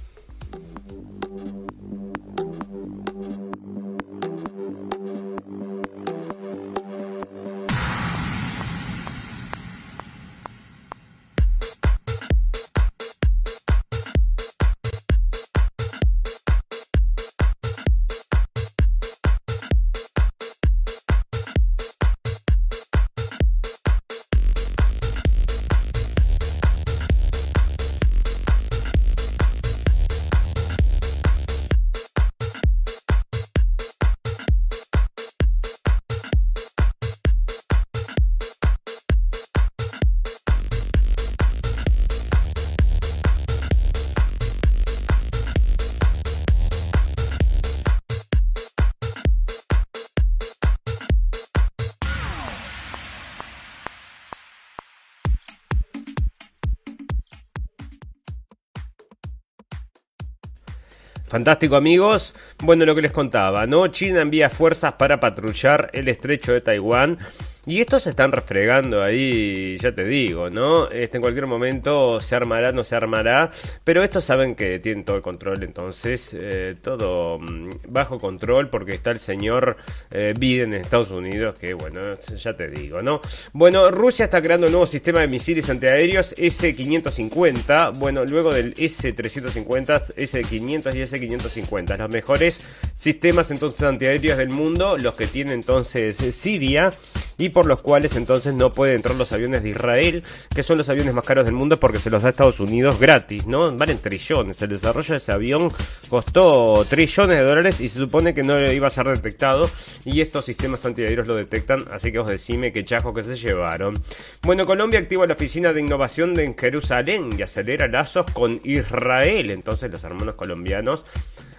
Fantástico amigos. Bueno, lo que les contaba, ¿no? China envía fuerzas para patrullar el estrecho de Taiwán y estos se están refregando ahí, ya te digo, ¿no? Este, en cualquier momento se armará, no se armará, pero estos saben que tienen todo el control, entonces, eh, todo mm, bajo control, porque está el señor eh, Biden en Estados Unidos, que bueno, ya te digo, ¿no? Bueno, Rusia está creando un nuevo sistema de misiles antiaéreos S-550, bueno, luego del S-350, S-500 y S-550, los mejores sistemas entonces antiaéreos del mundo, los que tiene entonces Siria y por los cuales entonces no pueden entrar los aviones de Israel, que son los aviones más caros del mundo porque se los da Estados Unidos gratis, ¿no? Valen trillones. El desarrollo de ese avión costó trillones de dólares y se supone que no iba a ser detectado y estos sistemas antiaéreos lo detectan, así que os decime qué chajo que se llevaron. Bueno, Colombia activa la oficina de innovación de Jerusalén y acelera lazos con Israel. Entonces los hermanos colombianos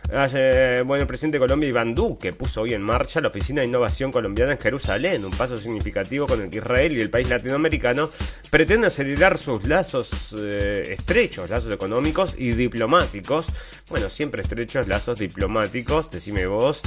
bueno, el presidente de Colombia, Iván Duque, puso hoy en marcha la Oficina de Innovación Colombiana en Jerusalén, un paso significativo con el que Israel y el país latinoamericano pretenden acelerar sus lazos eh, estrechos, lazos económicos y diplomáticos. Bueno, siempre estrechos lazos diplomáticos, decime vos.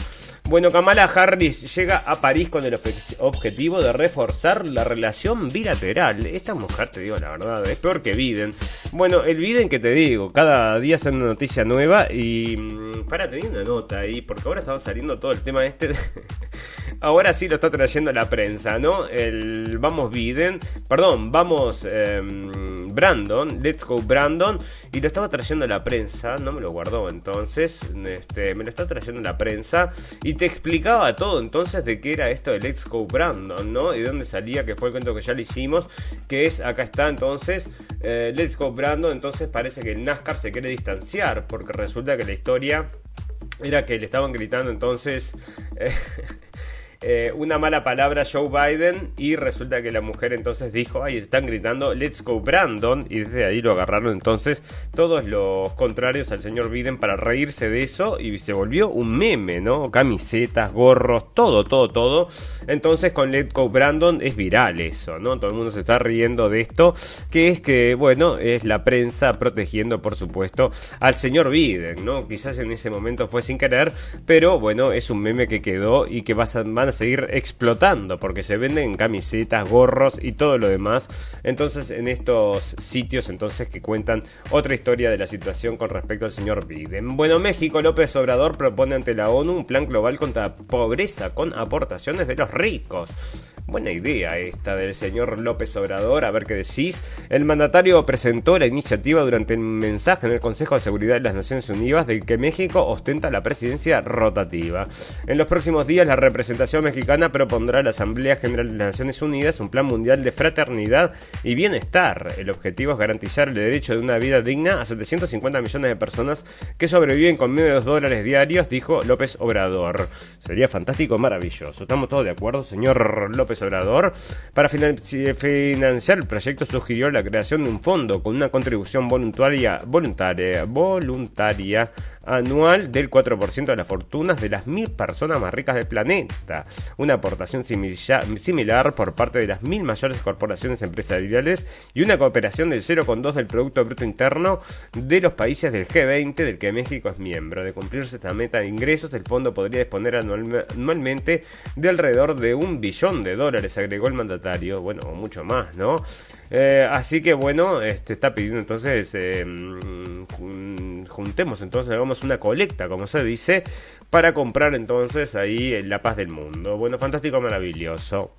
Bueno, Kamala Harris llega a París con el objetivo de reforzar la relación bilateral. Esta mujer, te digo la verdad, es peor que Biden. Bueno, el Biden que te digo, cada día hace una noticia nueva y mm, para, tenía una nota ahí, porque ahora estaba saliendo todo el tema este. ahora sí lo está trayendo la prensa, ¿no? El vamos Biden, perdón, vamos em, Brandon, Let's Go Brandon, y lo estaba trayendo la prensa, no me lo guardó entonces, este, me lo está trayendo la prensa, y te explicaba todo entonces de qué era esto de Let's Go Brandon, ¿no? Y de dónde salía, que fue el cuento que ya le hicimos, que es, acá está entonces, eh, Let's Go Brandon, entonces parece que el NASCAR se quiere distanciar, porque resulta que la historia era que le estaban gritando entonces eh, eh, una mala palabra a Joe Biden y resulta que la mujer entonces dijo, ay, están gritando, let's go Brandon, y desde ahí lo agarraron entonces todos los contrarios al señor Biden para reírse de eso y se volvió un meme, ¿no? Camisetas, gorros, todo, todo, todo. Entonces con Let's Go Brandon es viral eso, ¿no? Todo el mundo se está riendo de esto, que es que, bueno, es la prensa protegiendo, por supuesto, al señor Biden, ¿no? Quizás en ese momento fue sin querer, pero bueno, es un meme que quedó y que van seguir explotando porque se venden camisetas, gorros y todo lo demás. Entonces en estos sitios entonces que cuentan otra historia de la situación con respecto al señor Biden. Bueno, México López Obrador propone ante la ONU un plan global contra pobreza con aportaciones de los ricos. Buena idea esta del señor López Obrador, a ver qué decís. El mandatario presentó la iniciativa durante el mensaje en el Consejo de Seguridad de las Naciones Unidas de que México ostenta la presidencia rotativa. En los próximos días la representación mexicana propondrá a la Asamblea General de las Naciones Unidas un plan mundial de fraternidad y bienestar. El objetivo es garantizar el derecho de una vida digna a 750 millones de personas que sobreviven con menos de 2 dólares diarios, dijo López Obrador. Sería fantástico, maravilloso. ¿Estamos todos de acuerdo, señor López Obrador. Para financiar el proyecto sugirió la creación de un fondo con una contribución voluntaria, voluntaria, voluntaria anual del 4% de las fortunas de las mil personas más ricas del planeta. Una aportación similar por parte de las mil mayores corporaciones empresariales y una cooperación del 0,2 del Producto Bruto Interno de los países del G20 del que México es miembro. De cumplirse esta meta de ingresos, el fondo podría disponer anualmente de alrededor de un billón de dólares, agregó el mandatario. Bueno, mucho más, ¿no? Eh, así que bueno, este está pidiendo entonces, eh, mm, juntemos entonces, hagamos una colecta, como se dice, para comprar entonces ahí la paz del mundo. Bueno, fantástico, maravilloso.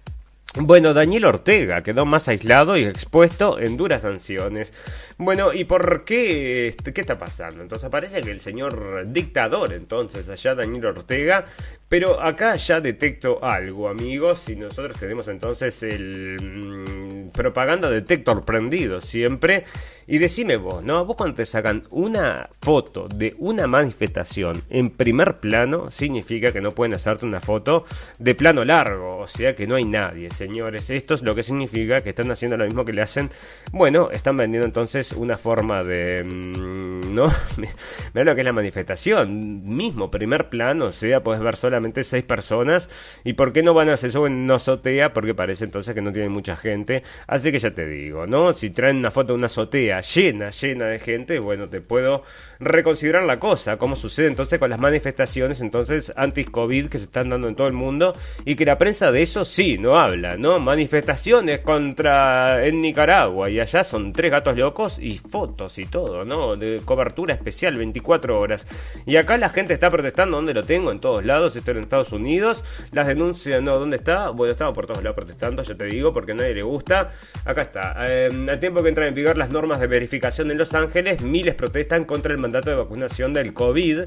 Bueno, Daniel Ortega quedó más aislado y expuesto en duras sanciones. Bueno, ¿y por qué? Este, ¿Qué está pasando? Entonces parece que el señor dictador, entonces, allá Daniel Ortega, pero acá ya detecto algo, amigos, y nosotros tenemos entonces el mm, propaganda detector prendido siempre. Y decime vos, ¿no? Vos cuando te sacan una foto de una manifestación en primer plano, significa que no pueden hacerte una foto de plano largo, o sea que no hay nadie señores. Esto es lo que significa que están haciendo lo mismo que le hacen. Bueno, están vendiendo entonces una forma de. Mm, ¿No? Mira lo que es la manifestación. Mismo, primer plano, o sea, puedes ver solamente seis personas. ¿Y por qué no van a hacer eso en una? Porque parece entonces que no tiene mucha gente. Así que ya te digo, ¿no? Si traen una foto de una azotea llena, llena de gente, bueno, te puedo reconsiderar la cosa. Como sucede entonces con las manifestaciones entonces anti-COVID que se están dando en todo el mundo. Y que la prensa de eso sí, no habla. ¿no? Manifestaciones contra en Nicaragua y allá son tres gatos locos y fotos y todo, ¿no? De cobertura especial 24 horas. Y acá la gente está protestando, ¿dónde lo tengo? En todos lados, estoy en Estados Unidos. Las denuncias, ¿no? ¿Dónde está? Bueno, estamos por todos lados protestando, ya te digo, porque a nadie le gusta. acá está. Eh, al tiempo que entran en vigor las normas de verificación en Los Ángeles, miles protestan contra el mandato de vacunación del COVID.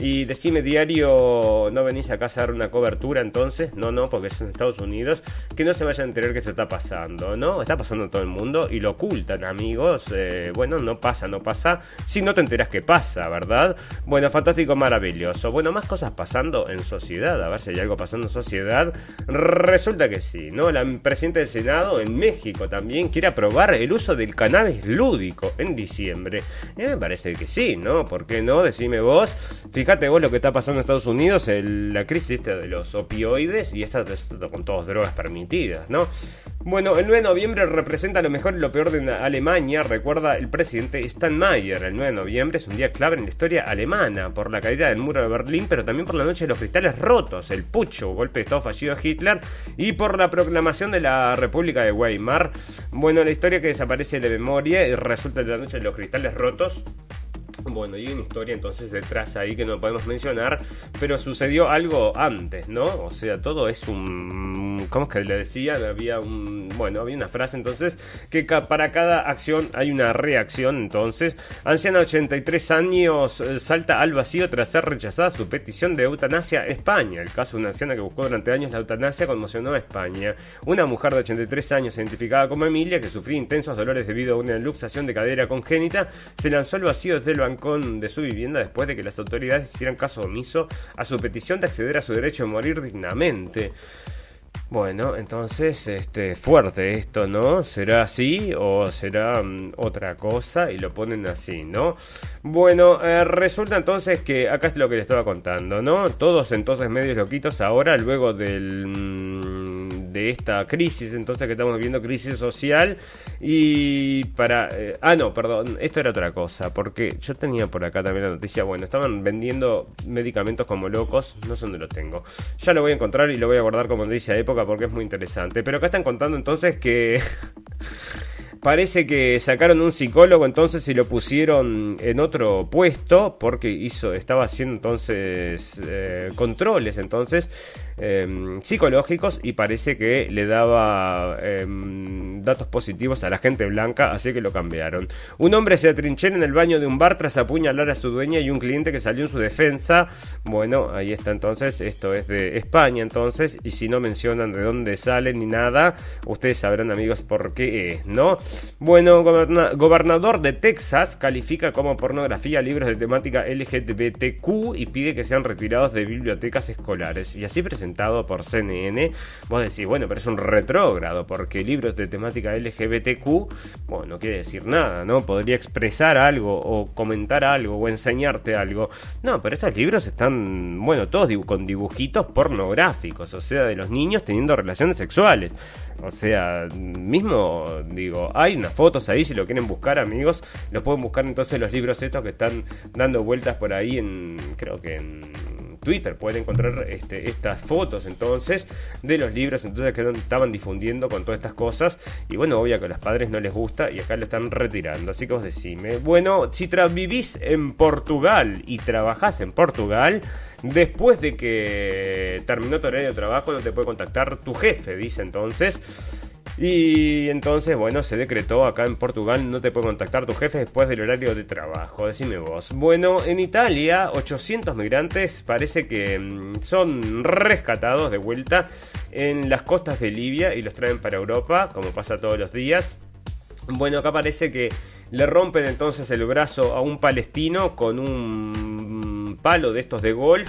Y decime diario, no venís acá a hacer una cobertura entonces, no, no, porque es en Estados Unidos, que no se vayan a enterar que esto está pasando, ¿no? Está pasando en todo el mundo y lo ocultan, amigos. Eh, bueno, no pasa, no pasa. Si no te enteras que pasa, ¿verdad? Bueno, fantástico, maravilloso. Bueno, más cosas pasando en sociedad, a ver si hay algo pasando en sociedad. Resulta que sí, ¿no? La presidenta del Senado en México también quiere aprobar el uso del cannabis lúdico en diciembre. Eh, me parece que sí, ¿no? ¿Por qué no? Decime vos. Fíjate vos lo que está pasando en Estados Unidos, la crisis de los opioides y esta con todas drogas permitidas, ¿no? Bueno, el 9 de noviembre representa lo mejor y lo peor de Alemania, recuerda el presidente Steinmeier. El 9 de noviembre es un día clave en la historia alemana, por la caída del muro de Berlín, pero también por la noche de los cristales rotos, el pucho, golpe de estado fallido de Hitler, y por la proclamación de la República de Weimar. Bueno, la historia que desaparece de memoria y resulta de la noche de los cristales rotos bueno, hay una historia entonces detrás ahí que no podemos mencionar, pero sucedió algo antes, ¿no? O sea, todo es un... ¿Cómo es que le decían? Había un... Bueno, había una frase entonces que para cada acción hay una reacción, entonces. Anciana 83 años eh, salta al vacío tras ser rechazada su petición de eutanasia España. El caso de una anciana que buscó durante años la eutanasia conmocionó a España. Una mujer de 83 años identificada como Emilia, que sufría intensos dolores debido a una luxación de cadera congénita, se lanzó al vacío desde el banco de su vivienda después de que las autoridades hicieran caso omiso a su petición de acceder a su derecho a morir dignamente. Bueno, entonces, este, fuerte esto, ¿no? ¿Será así o será mm, otra cosa? Y lo ponen así, ¿no? Bueno, eh, resulta entonces que acá es lo que les estaba contando, ¿no? Todos entonces medios loquitos ahora, luego del... Mm, de esta crisis, entonces que estamos viviendo crisis social y para... Eh, ah, no, perdón, esto era otra cosa, porque yo tenía por acá también la noticia, bueno, estaban vendiendo medicamentos como locos, no sé dónde lo tengo, ya lo voy a encontrar y lo voy a guardar como noticia de época porque es muy interesante, pero acá están contando entonces que... Parece que sacaron un psicólogo entonces y lo pusieron en otro puesto porque hizo, estaba haciendo entonces eh, controles entonces Em, psicológicos y parece que le daba em, datos positivos a la gente blanca, así que lo cambiaron. Un hombre se atrinchera en el baño de un bar tras apuñalar a su dueña y un cliente que salió en su defensa. Bueno, ahí está entonces, esto es de España entonces, y si no mencionan de dónde sale ni nada, ustedes sabrán amigos por qué es, ¿no? Bueno, gobernador de Texas califica como pornografía libros de temática LGBTQ y pide que sean retirados de bibliotecas escolares. Y así presenta por CNN, vos decís, bueno, pero es un retrógrado, porque libros de temática LGBTQ, bueno, no quiere decir nada, ¿no? Podría expresar algo, o comentar algo, o enseñarte algo. No, pero estos libros están, bueno, todos con dibujitos pornográficos, o sea, de los niños teniendo relaciones sexuales. O sea, mismo, digo, hay unas fotos ahí, si lo quieren buscar, amigos, los pueden buscar entonces los libros estos que están dando vueltas por ahí en, creo que en Twitter. Pueden encontrar este, estas fotos entonces de los libros entonces que estaban difundiendo con todas estas cosas. Y bueno, obvio que a los padres no les gusta y acá lo están retirando, así que vos decime, bueno, si vivís en Portugal y trabajás en Portugal, después de que terminó tu horario de trabajo no te puede contactar tu jefe, dice entonces. Y entonces, bueno, se decretó acá en Portugal, no te puede contactar tu jefe después del horario de trabajo, decime vos. Bueno, en Italia, 800 migrantes parece que mm, son rescatados de vuelta en las costas de Libia y los traen para Europa, como pasa todos los días. Bueno, acá parece que le rompen entonces el brazo a un palestino con un palo de estos de golf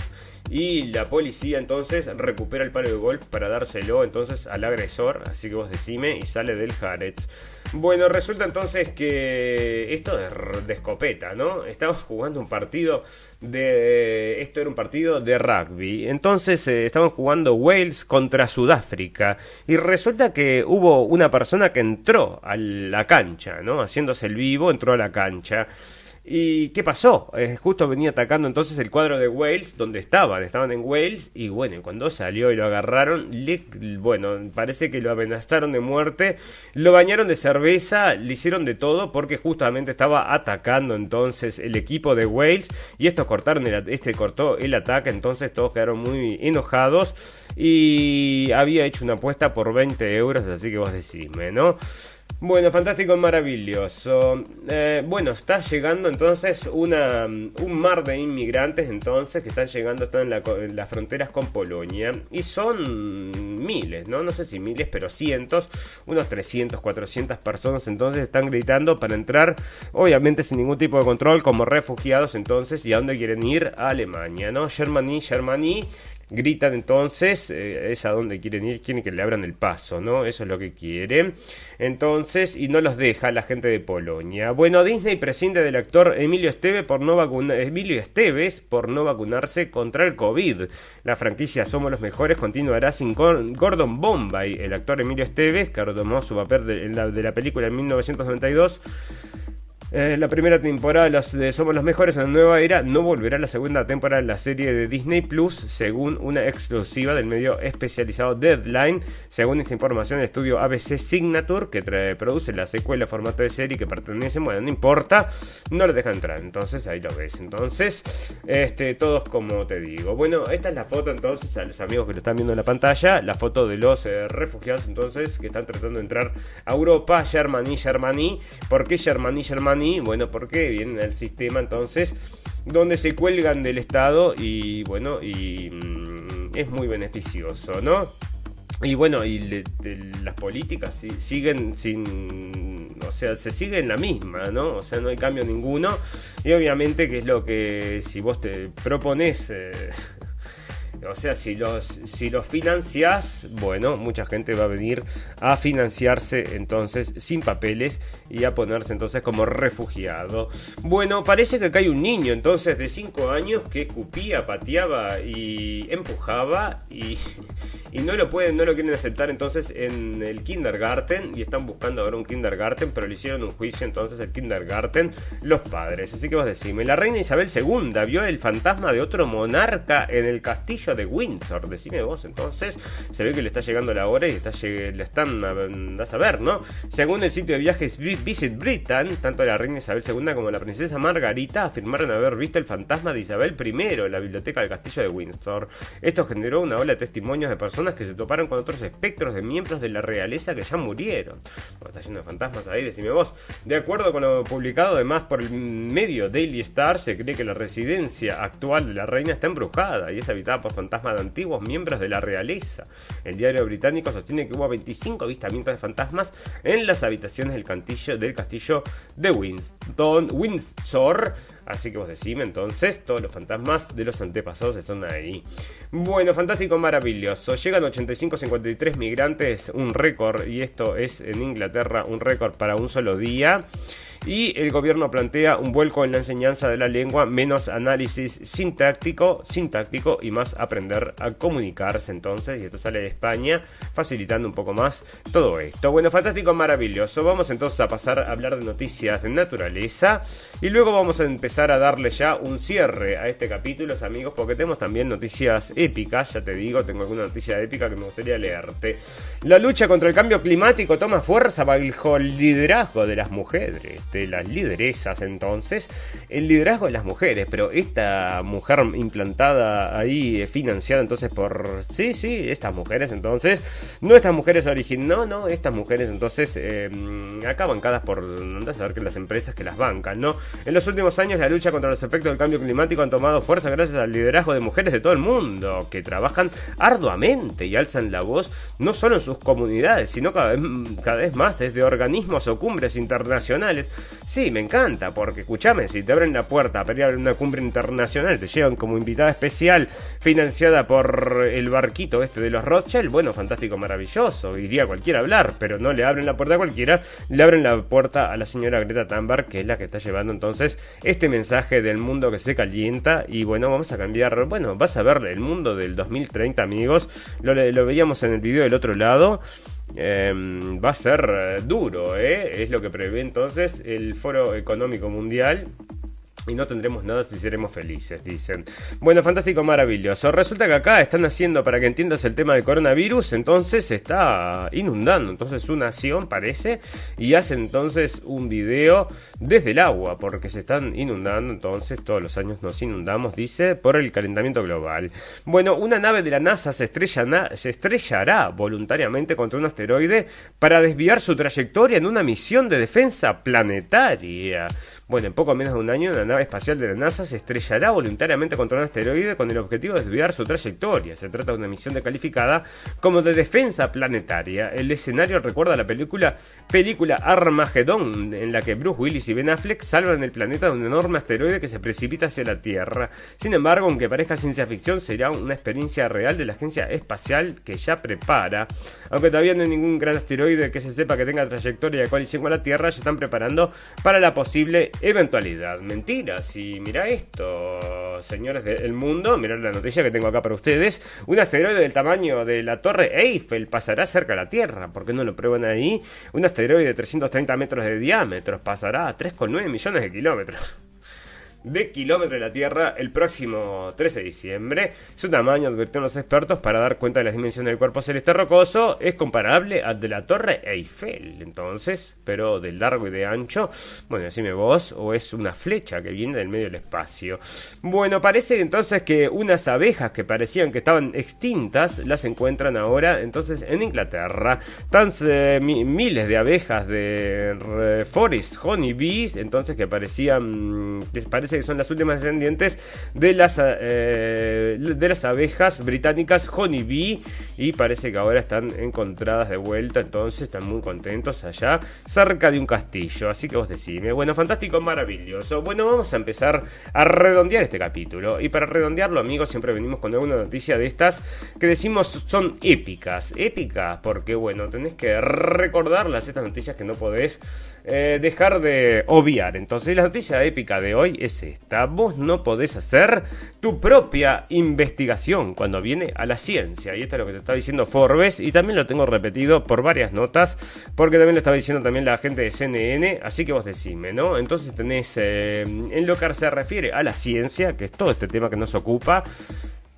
y la policía entonces recupera el palo de golf para dárselo entonces al agresor, así que vos decime, y sale del Jared. Bueno, resulta entonces que esto es de escopeta, ¿no? Estamos jugando un partido de... Esto era un partido de rugby. Entonces eh, estaban jugando Wales contra Sudáfrica. Y resulta que hubo una persona que entró a la cancha, ¿no? Haciéndose el vivo, entró a la cancha. ¿Y qué pasó? Eh, justo venía atacando entonces el cuadro de Wales, donde estaban, estaban en Wales, y bueno, cuando salió y lo agarraron, le, bueno, parece que lo amenazaron de muerte, lo bañaron de cerveza, le hicieron de todo porque justamente estaba atacando entonces el equipo de Wales, y estos cortaron, el, este cortó el ataque, entonces todos quedaron muy enojados, y había hecho una apuesta por 20 euros, así que vos decime, ¿no? Bueno, fantástico, maravilloso. Eh, bueno, está llegando entonces un mar de inmigrantes entonces que están llegando, están en, las fronteras con Polonia y son miles, ¿no? No sé si miles, pero cientos, unos 300, 400 personas entonces están gritando para entrar, obviamente sin ningún tipo de control, como refugiados entonces, ¿y a dónde quieren ir? A Alemania, ¿no? Germany, Germany, gritan entonces, eh, es a donde quieren ir, quieren que le abran el paso, ¿no? Eso es lo que quieren. Entonces, y no los deja la gente de Polonia. Bueno, Disney prescinde del actor Emilio Esteves por no, Emilio Esteves por no vacunarse contra el COVID. La franquicia Somos los Mejores continuará sin Gordon Bombay. El actor Emilio Esteves, que retomó su papel de, de la película en 1992, la primera temporada de Somos los Mejores en la nueva era no volverá la segunda temporada de la serie de Disney Plus, según una exclusiva del medio especializado Deadline. Según esta información, el estudio ABC Signature, que produce la secuela formato de serie que pertenece, bueno, no importa, no le deja entrar. Entonces ahí lo ves. Entonces, este, todos como te digo. Bueno, esta es la foto entonces a los amigos que lo están viendo en la pantalla, la foto de los eh, refugiados entonces que están tratando de entrar a Europa, Germany, Germany. ¿Por qué Germany, Germany? Bueno, porque vienen al sistema entonces donde se cuelgan del Estado y bueno, y mm, es muy beneficioso, ¿no? Y bueno, y las políticas siguen sin, o sea, se siguen la misma, ¿no? O sea, no hay cambio ninguno. Y obviamente que es lo que si vos te propones... Eh, o sea, si los, si los financias, bueno, mucha gente va a venir a financiarse entonces sin papeles y a ponerse entonces como refugiado. Bueno, parece que acá hay un niño entonces de 5 años que escupía, pateaba y empujaba y, y no lo pueden, no lo quieren aceptar entonces en el kindergarten y están buscando ahora un kindergarten, pero le hicieron un juicio entonces el kindergarten los padres. Así que vos decime, la reina Isabel II vio el fantasma de otro monarca en el castillo de Windsor. Decime vos, entonces se ve que le está llegando la hora y le están a, saber, ¿no? Según el sitio de viajes Visit Britain, tanto la reina Isabel II como la princesa Margarita afirmaron haber visto el fantasma de Isabel I en la biblioteca del castillo de Windsor. Esto generó una ola de testimonios de personas que se toparon con otros espectros de miembros de la realeza que ya murieron. está lleno de fantasmas ahí, decime vos. De acuerdo con lo publicado además por el medio Daily Star, se cree que la residencia actual de la reina está embrujada y es habitada por fantasmas de antiguos miembros de la realeza. El diario británico sostiene que hubo 25 avistamientos de fantasmas en las habitaciones del castillo, del castillo de Winston, Windsor Así que vos decime entonces, todos los fantasmas de los antepasados están ahí. Bueno, fantástico, maravilloso. Llegan 85-53 migrantes, un récord, y esto es en Inglaterra un récord para un solo día y el gobierno plantea un vuelco en la enseñanza de la lengua, menos análisis sintáctico, sintáctico y más aprender a comunicarse entonces, y esto sale de España, facilitando un poco más todo esto. Bueno, fantástico, maravilloso. Vamos entonces a pasar a hablar de noticias de naturaleza y luego vamos a empezar a darle ya un cierre a este capítulo, amigos, porque tenemos también noticias épicas, ya te digo, tengo alguna noticia épica que me gustaría leerte. La lucha contra el cambio climático toma fuerza bajo el liderazgo de las mujeres de las lideresas entonces, el liderazgo de las mujeres, pero esta mujer implantada ahí, eh, financiada entonces por, sí, sí, estas mujeres entonces, no estas mujeres originales, no, no, estas mujeres entonces eh, acá bancadas por, no saber que las empresas que las bancan, ¿no? En los últimos años la lucha contra los efectos del cambio climático han tomado fuerza gracias al liderazgo de mujeres de todo el mundo, que trabajan arduamente y alzan la voz no solo en sus comunidades, sino cada vez, cada vez más desde organismos o cumbres internacionales Sí, me encanta, porque escúchame, si te abren la puerta a pelear en una cumbre internacional, te llevan como invitada especial financiada por el barquito este de los Rothschild, bueno, fantástico, maravilloso, iría cualquiera a hablar, pero no le abren la puerta a cualquiera, le abren la puerta a la señora Greta Thunberg, que es la que está llevando entonces este mensaje del mundo que se calienta, y bueno, vamos a cambiar, bueno, vas a ver el mundo del 2030, amigos, lo, lo veíamos en el video del otro lado, Em, va a ser eh, duro, ¿eh? es lo que prevé entonces el Foro Económico Mundial y no tendremos nada si seremos felices, dicen. Bueno, fantástico, maravilloso. Resulta que acá están haciendo, para que entiendas el tema del coronavirus, entonces se está inundando. Entonces su nación parece y hace entonces un video desde el agua, porque se están inundando. Entonces todos los años nos inundamos, dice, por el calentamiento global. Bueno, una nave de la NASA se, se estrellará voluntariamente contra un asteroide para desviar su trayectoria en una misión de defensa planetaria. Bueno, en poco menos de un año, una nave espacial de la NASA se estrellará voluntariamente contra un asteroide con el objetivo de desviar su trayectoria. Se trata de una misión calificada como de defensa planetaria. El escenario recuerda la película, película Armageddon, en la que Bruce Willis y Ben Affleck salvan el planeta de un enorme asteroide que se precipita hacia la Tierra. Sin embargo, aunque parezca ciencia ficción, será una experiencia real de la agencia espacial que ya prepara. Aunque todavía no hay ningún gran asteroide que se sepa que tenga trayectoria de colisión con la Tierra, ya están preparando para la posible eventualidad. Mentiras. Y mira esto, señores del mundo, mirad la noticia que tengo acá para ustedes. Un asteroide del tamaño de la torre Eiffel pasará cerca de la Tierra. ¿Por qué no lo prueban ahí? Un asteroide de 330 metros de diámetro pasará a 3,9 millones de kilómetros de kilómetro de la Tierra el próximo 13 de diciembre. Su tamaño, advirtieron los expertos, para dar cuenta de las dimensiones del cuerpo celeste rocoso, es comparable al de la Torre Eiffel. Entonces, pero de largo y de ancho, bueno, decime vos, o es una flecha que viene del medio del espacio. Bueno, parece entonces que unas abejas que parecían que estaban extintas, las encuentran ahora entonces en Inglaterra. Tan eh, miles de abejas de Forest Honey Bees, entonces que parecían, que parece que son las últimas descendientes de las, eh, de las abejas británicas Honeybee. Y parece que ahora están encontradas de vuelta, entonces están muy contentos allá cerca de un castillo, así que vos decime, bueno, fantástico, maravilloso. Bueno, vamos a empezar a redondear este capítulo. Y para redondearlo, amigos, siempre venimos con alguna noticia de estas que decimos son épicas, épicas porque bueno, tenés que recordarlas estas noticias que no podés eh, dejar de obviar. Entonces, la noticia épica de hoy es esta. Vos no podés hacer tu propia investigación cuando viene a la ciencia. Y esto es lo que te está diciendo Forbes. Y también lo tengo repetido por varias notas. Porque también lo estaba diciendo también la gente de CNN. Así que vos decime, ¿no? Entonces tenés eh, en lo que se refiere a la ciencia, que es todo este tema que nos ocupa.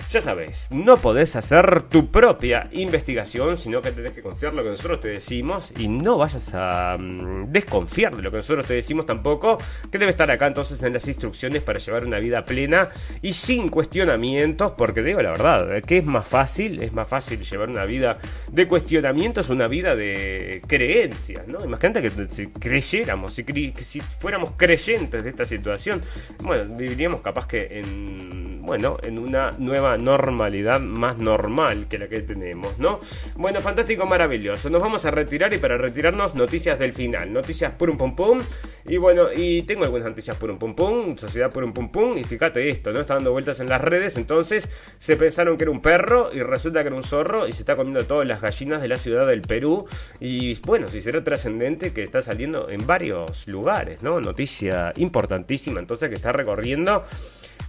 Ya sabes, no podés hacer tu propia investigación, sino que tenés que confiar lo que nosotros te decimos y no vayas a mm, desconfiar de lo que nosotros te decimos tampoco, que debe estar acá entonces en las instrucciones para llevar una vida plena y sin cuestionamientos, porque digo la verdad, ¿eh? que es más fácil, es más fácil llevar una vida de cuestionamientos, una vida de creencias, ¿no? Imagínate que si creyéramos, si, si fuéramos creyentes de esta situación, bueno, viviríamos capaz que en, bueno, en una nueva normalidad más normal que la que tenemos, ¿no? Bueno, fantástico, maravilloso. Nos vamos a retirar y para retirarnos, noticias del final. Noticias purum pum pum. Y bueno, y tengo algunas noticias purum pum pum. Sociedad purum pum pum. Y fíjate esto, ¿no? Está dando vueltas en las redes. Entonces se pensaron que era un perro y resulta que era un zorro y se está comiendo todas las gallinas de la ciudad del Perú. Y bueno, si será trascendente que está saliendo en varios lugares, ¿no? Noticia importantísima entonces que está recorriendo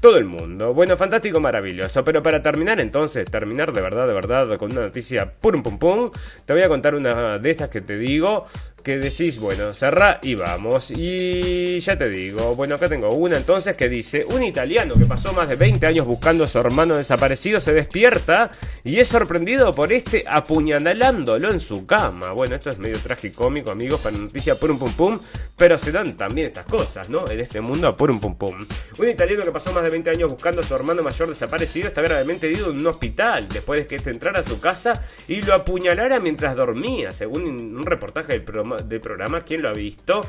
todo el mundo. Bueno, fantástico, maravilloso. Pero para terminar entonces, terminar de verdad, de verdad, con una noticia pum pum pum, te voy a contar una de estas que te digo que decís, bueno, cerrá y vamos. Y ya te digo, bueno, acá tengo una entonces que dice, un italiano que pasó más de 20 años buscando a su hermano desaparecido se despierta y es sorprendido por este apuñalándolo en su cama. Bueno, esto es medio tragicómico, amigos, para noticia por un pum pum, pero se dan también estas cosas, ¿no? En este mundo por un pum pum. Un italiano que pasó más de 20 años buscando a su hermano mayor desaparecido está gravemente herido en un hospital después de que este entrara a su casa y lo apuñalara mientras dormía, según un reportaje del programa del programa, ¿quién lo ha visto?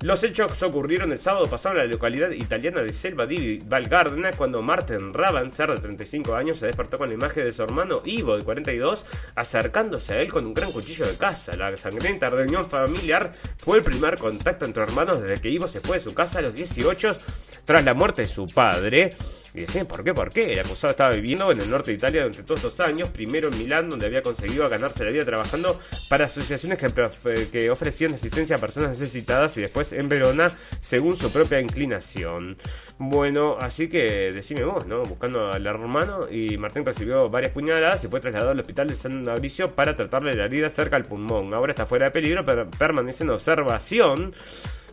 Los hechos ocurrieron el sábado pasado en la localidad italiana de Selva di Valgardena, cuando Martin Rabanzer, de 35 años, se despertó con la imagen de su hermano Ivo, de 42, acercándose a él con un gran cuchillo de casa. La sangrienta reunión familiar fue el primer contacto entre hermanos desde que Ivo se fue de su casa a los 18 tras la muerte de su padre. Y decían, ¿por qué? ¿Por qué? El acusado estaba viviendo en el norte de Italia durante todos estos años, primero en Milán, donde había conseguido ganarse la vida trabajando para asociaciones que, eh, que ofrecían asistencia a personas necesitadas y después en Verona, según su propia inclinación. Bueno, así que decime vos, ¿no? Buscando al hermano y Martín recibió varias puñaladas y fue trasladado al hospital de San Mauricio para tratarle la herida cerca al pulmón. Ahora está fuera de peligro, pero permanece en observación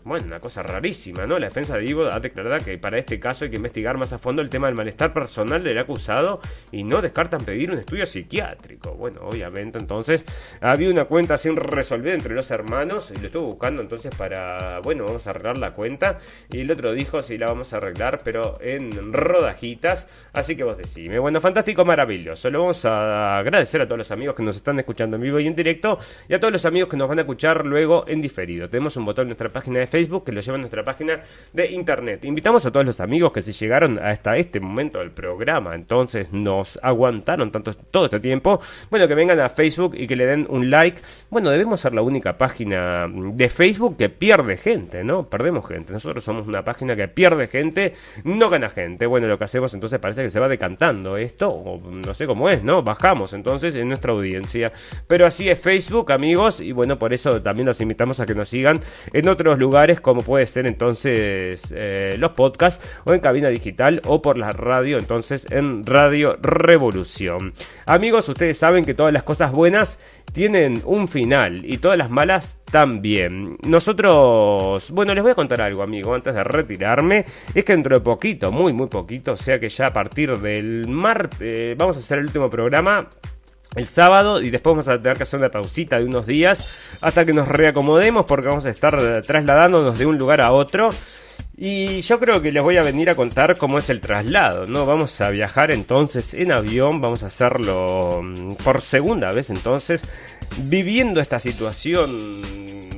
Bueno, una cosa rarísima, ¿no? La defensa de Ivo ha declarado que para este caso hay que investigar más a fondo el tema del malestar personal del acusado y no descartan pedir un estudio psiquiátrico. Bueno, obviamente entonces había una cuenta sin resolver entre los hermanos y lo estuvo buscando entonces para, bueno, vamos a arreglar la cuenta y el otro dijo si la vamos a arreglar pero en rodajitas, así que vos decime. Bueno, fantástico, maravilloso. Lo vamos a agradecer a todos los amigos que nos están escuchando en vivo y en directo y a todos los amigos que nos van a escuchar luego en diferido. Tenemos un botón en nuestra página de Facebook que lo lleva a nuestra página de internet. Invitamos a todos los amigos que se llegaron hasta este momento del programa, entonces nos aguantaron tanto todo este tiempo, bueno, que vengan a Facebook y que le den un like. Bueno, debemos ser la única página de Facebook que pierde gente, ¿no? Perdemos gente. Nosotros somos una página que pierde gente, no gana gente. Bueno, lo que hacemos entonces parece que se va decantando esto, o no sé cómo es, ¿no? Bajamos entonces en nuestra audiencia. Pero así es Facebook, amigos, y bueno, por eso también los invitamos a que nos sigan en otros lugares como puede ser entonces eh, los podcasts o en cabina digital o por la radio entonces en Radio Revolución. Amigos, ustedes saben que todas las cosas buenas tienen un final y todas las malas también. Nosotros, bueno, les voy a contar algo, amigo, antes de retirarme. Es que dentro de poquito, muy, muy poquito, o sea que ya a partir del martes, vamos a hacer el último programa el sábado y después vamos a tener que hacer una pausita de unos días hasta que nos reacomodemos porque vamos a estar trasladándonos de un lugar a otro. Y yo creo que les voy a venir a contar cómo es el traslado, ¿no? Vamos a viajar entonces en avión, vamos a hacerlo mm, por segunda vez entonces, viviendo esta situación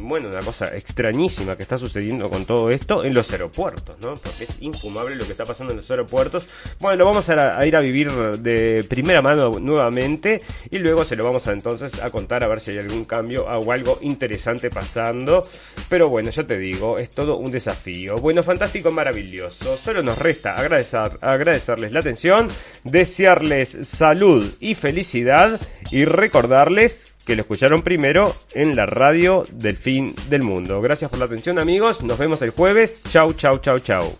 bueno, una cosa extrañísima que está sucediendo con todo esto en los aeropuertos, ¿no? Porque es infumable lo que está pasando en los aeropuertos. Bueno, lo vamos a, ir a vivir de primera mano nuevamente y luego se lo vamos a entonces a contar a ver si hay algún cambio o algo interesante pasando. Pero bueno, ya te digo, es todo un desafío. Bueno, fantástico, maravilloso. Solo nos resta agradecer, agradecerles la atención, desearles salud y felicidad y recordarles que lo escucharon primero en la radio del fin del mundo. Gracias por la atención amigos, nos vemos el jueves. Chau, chau, chau, chau.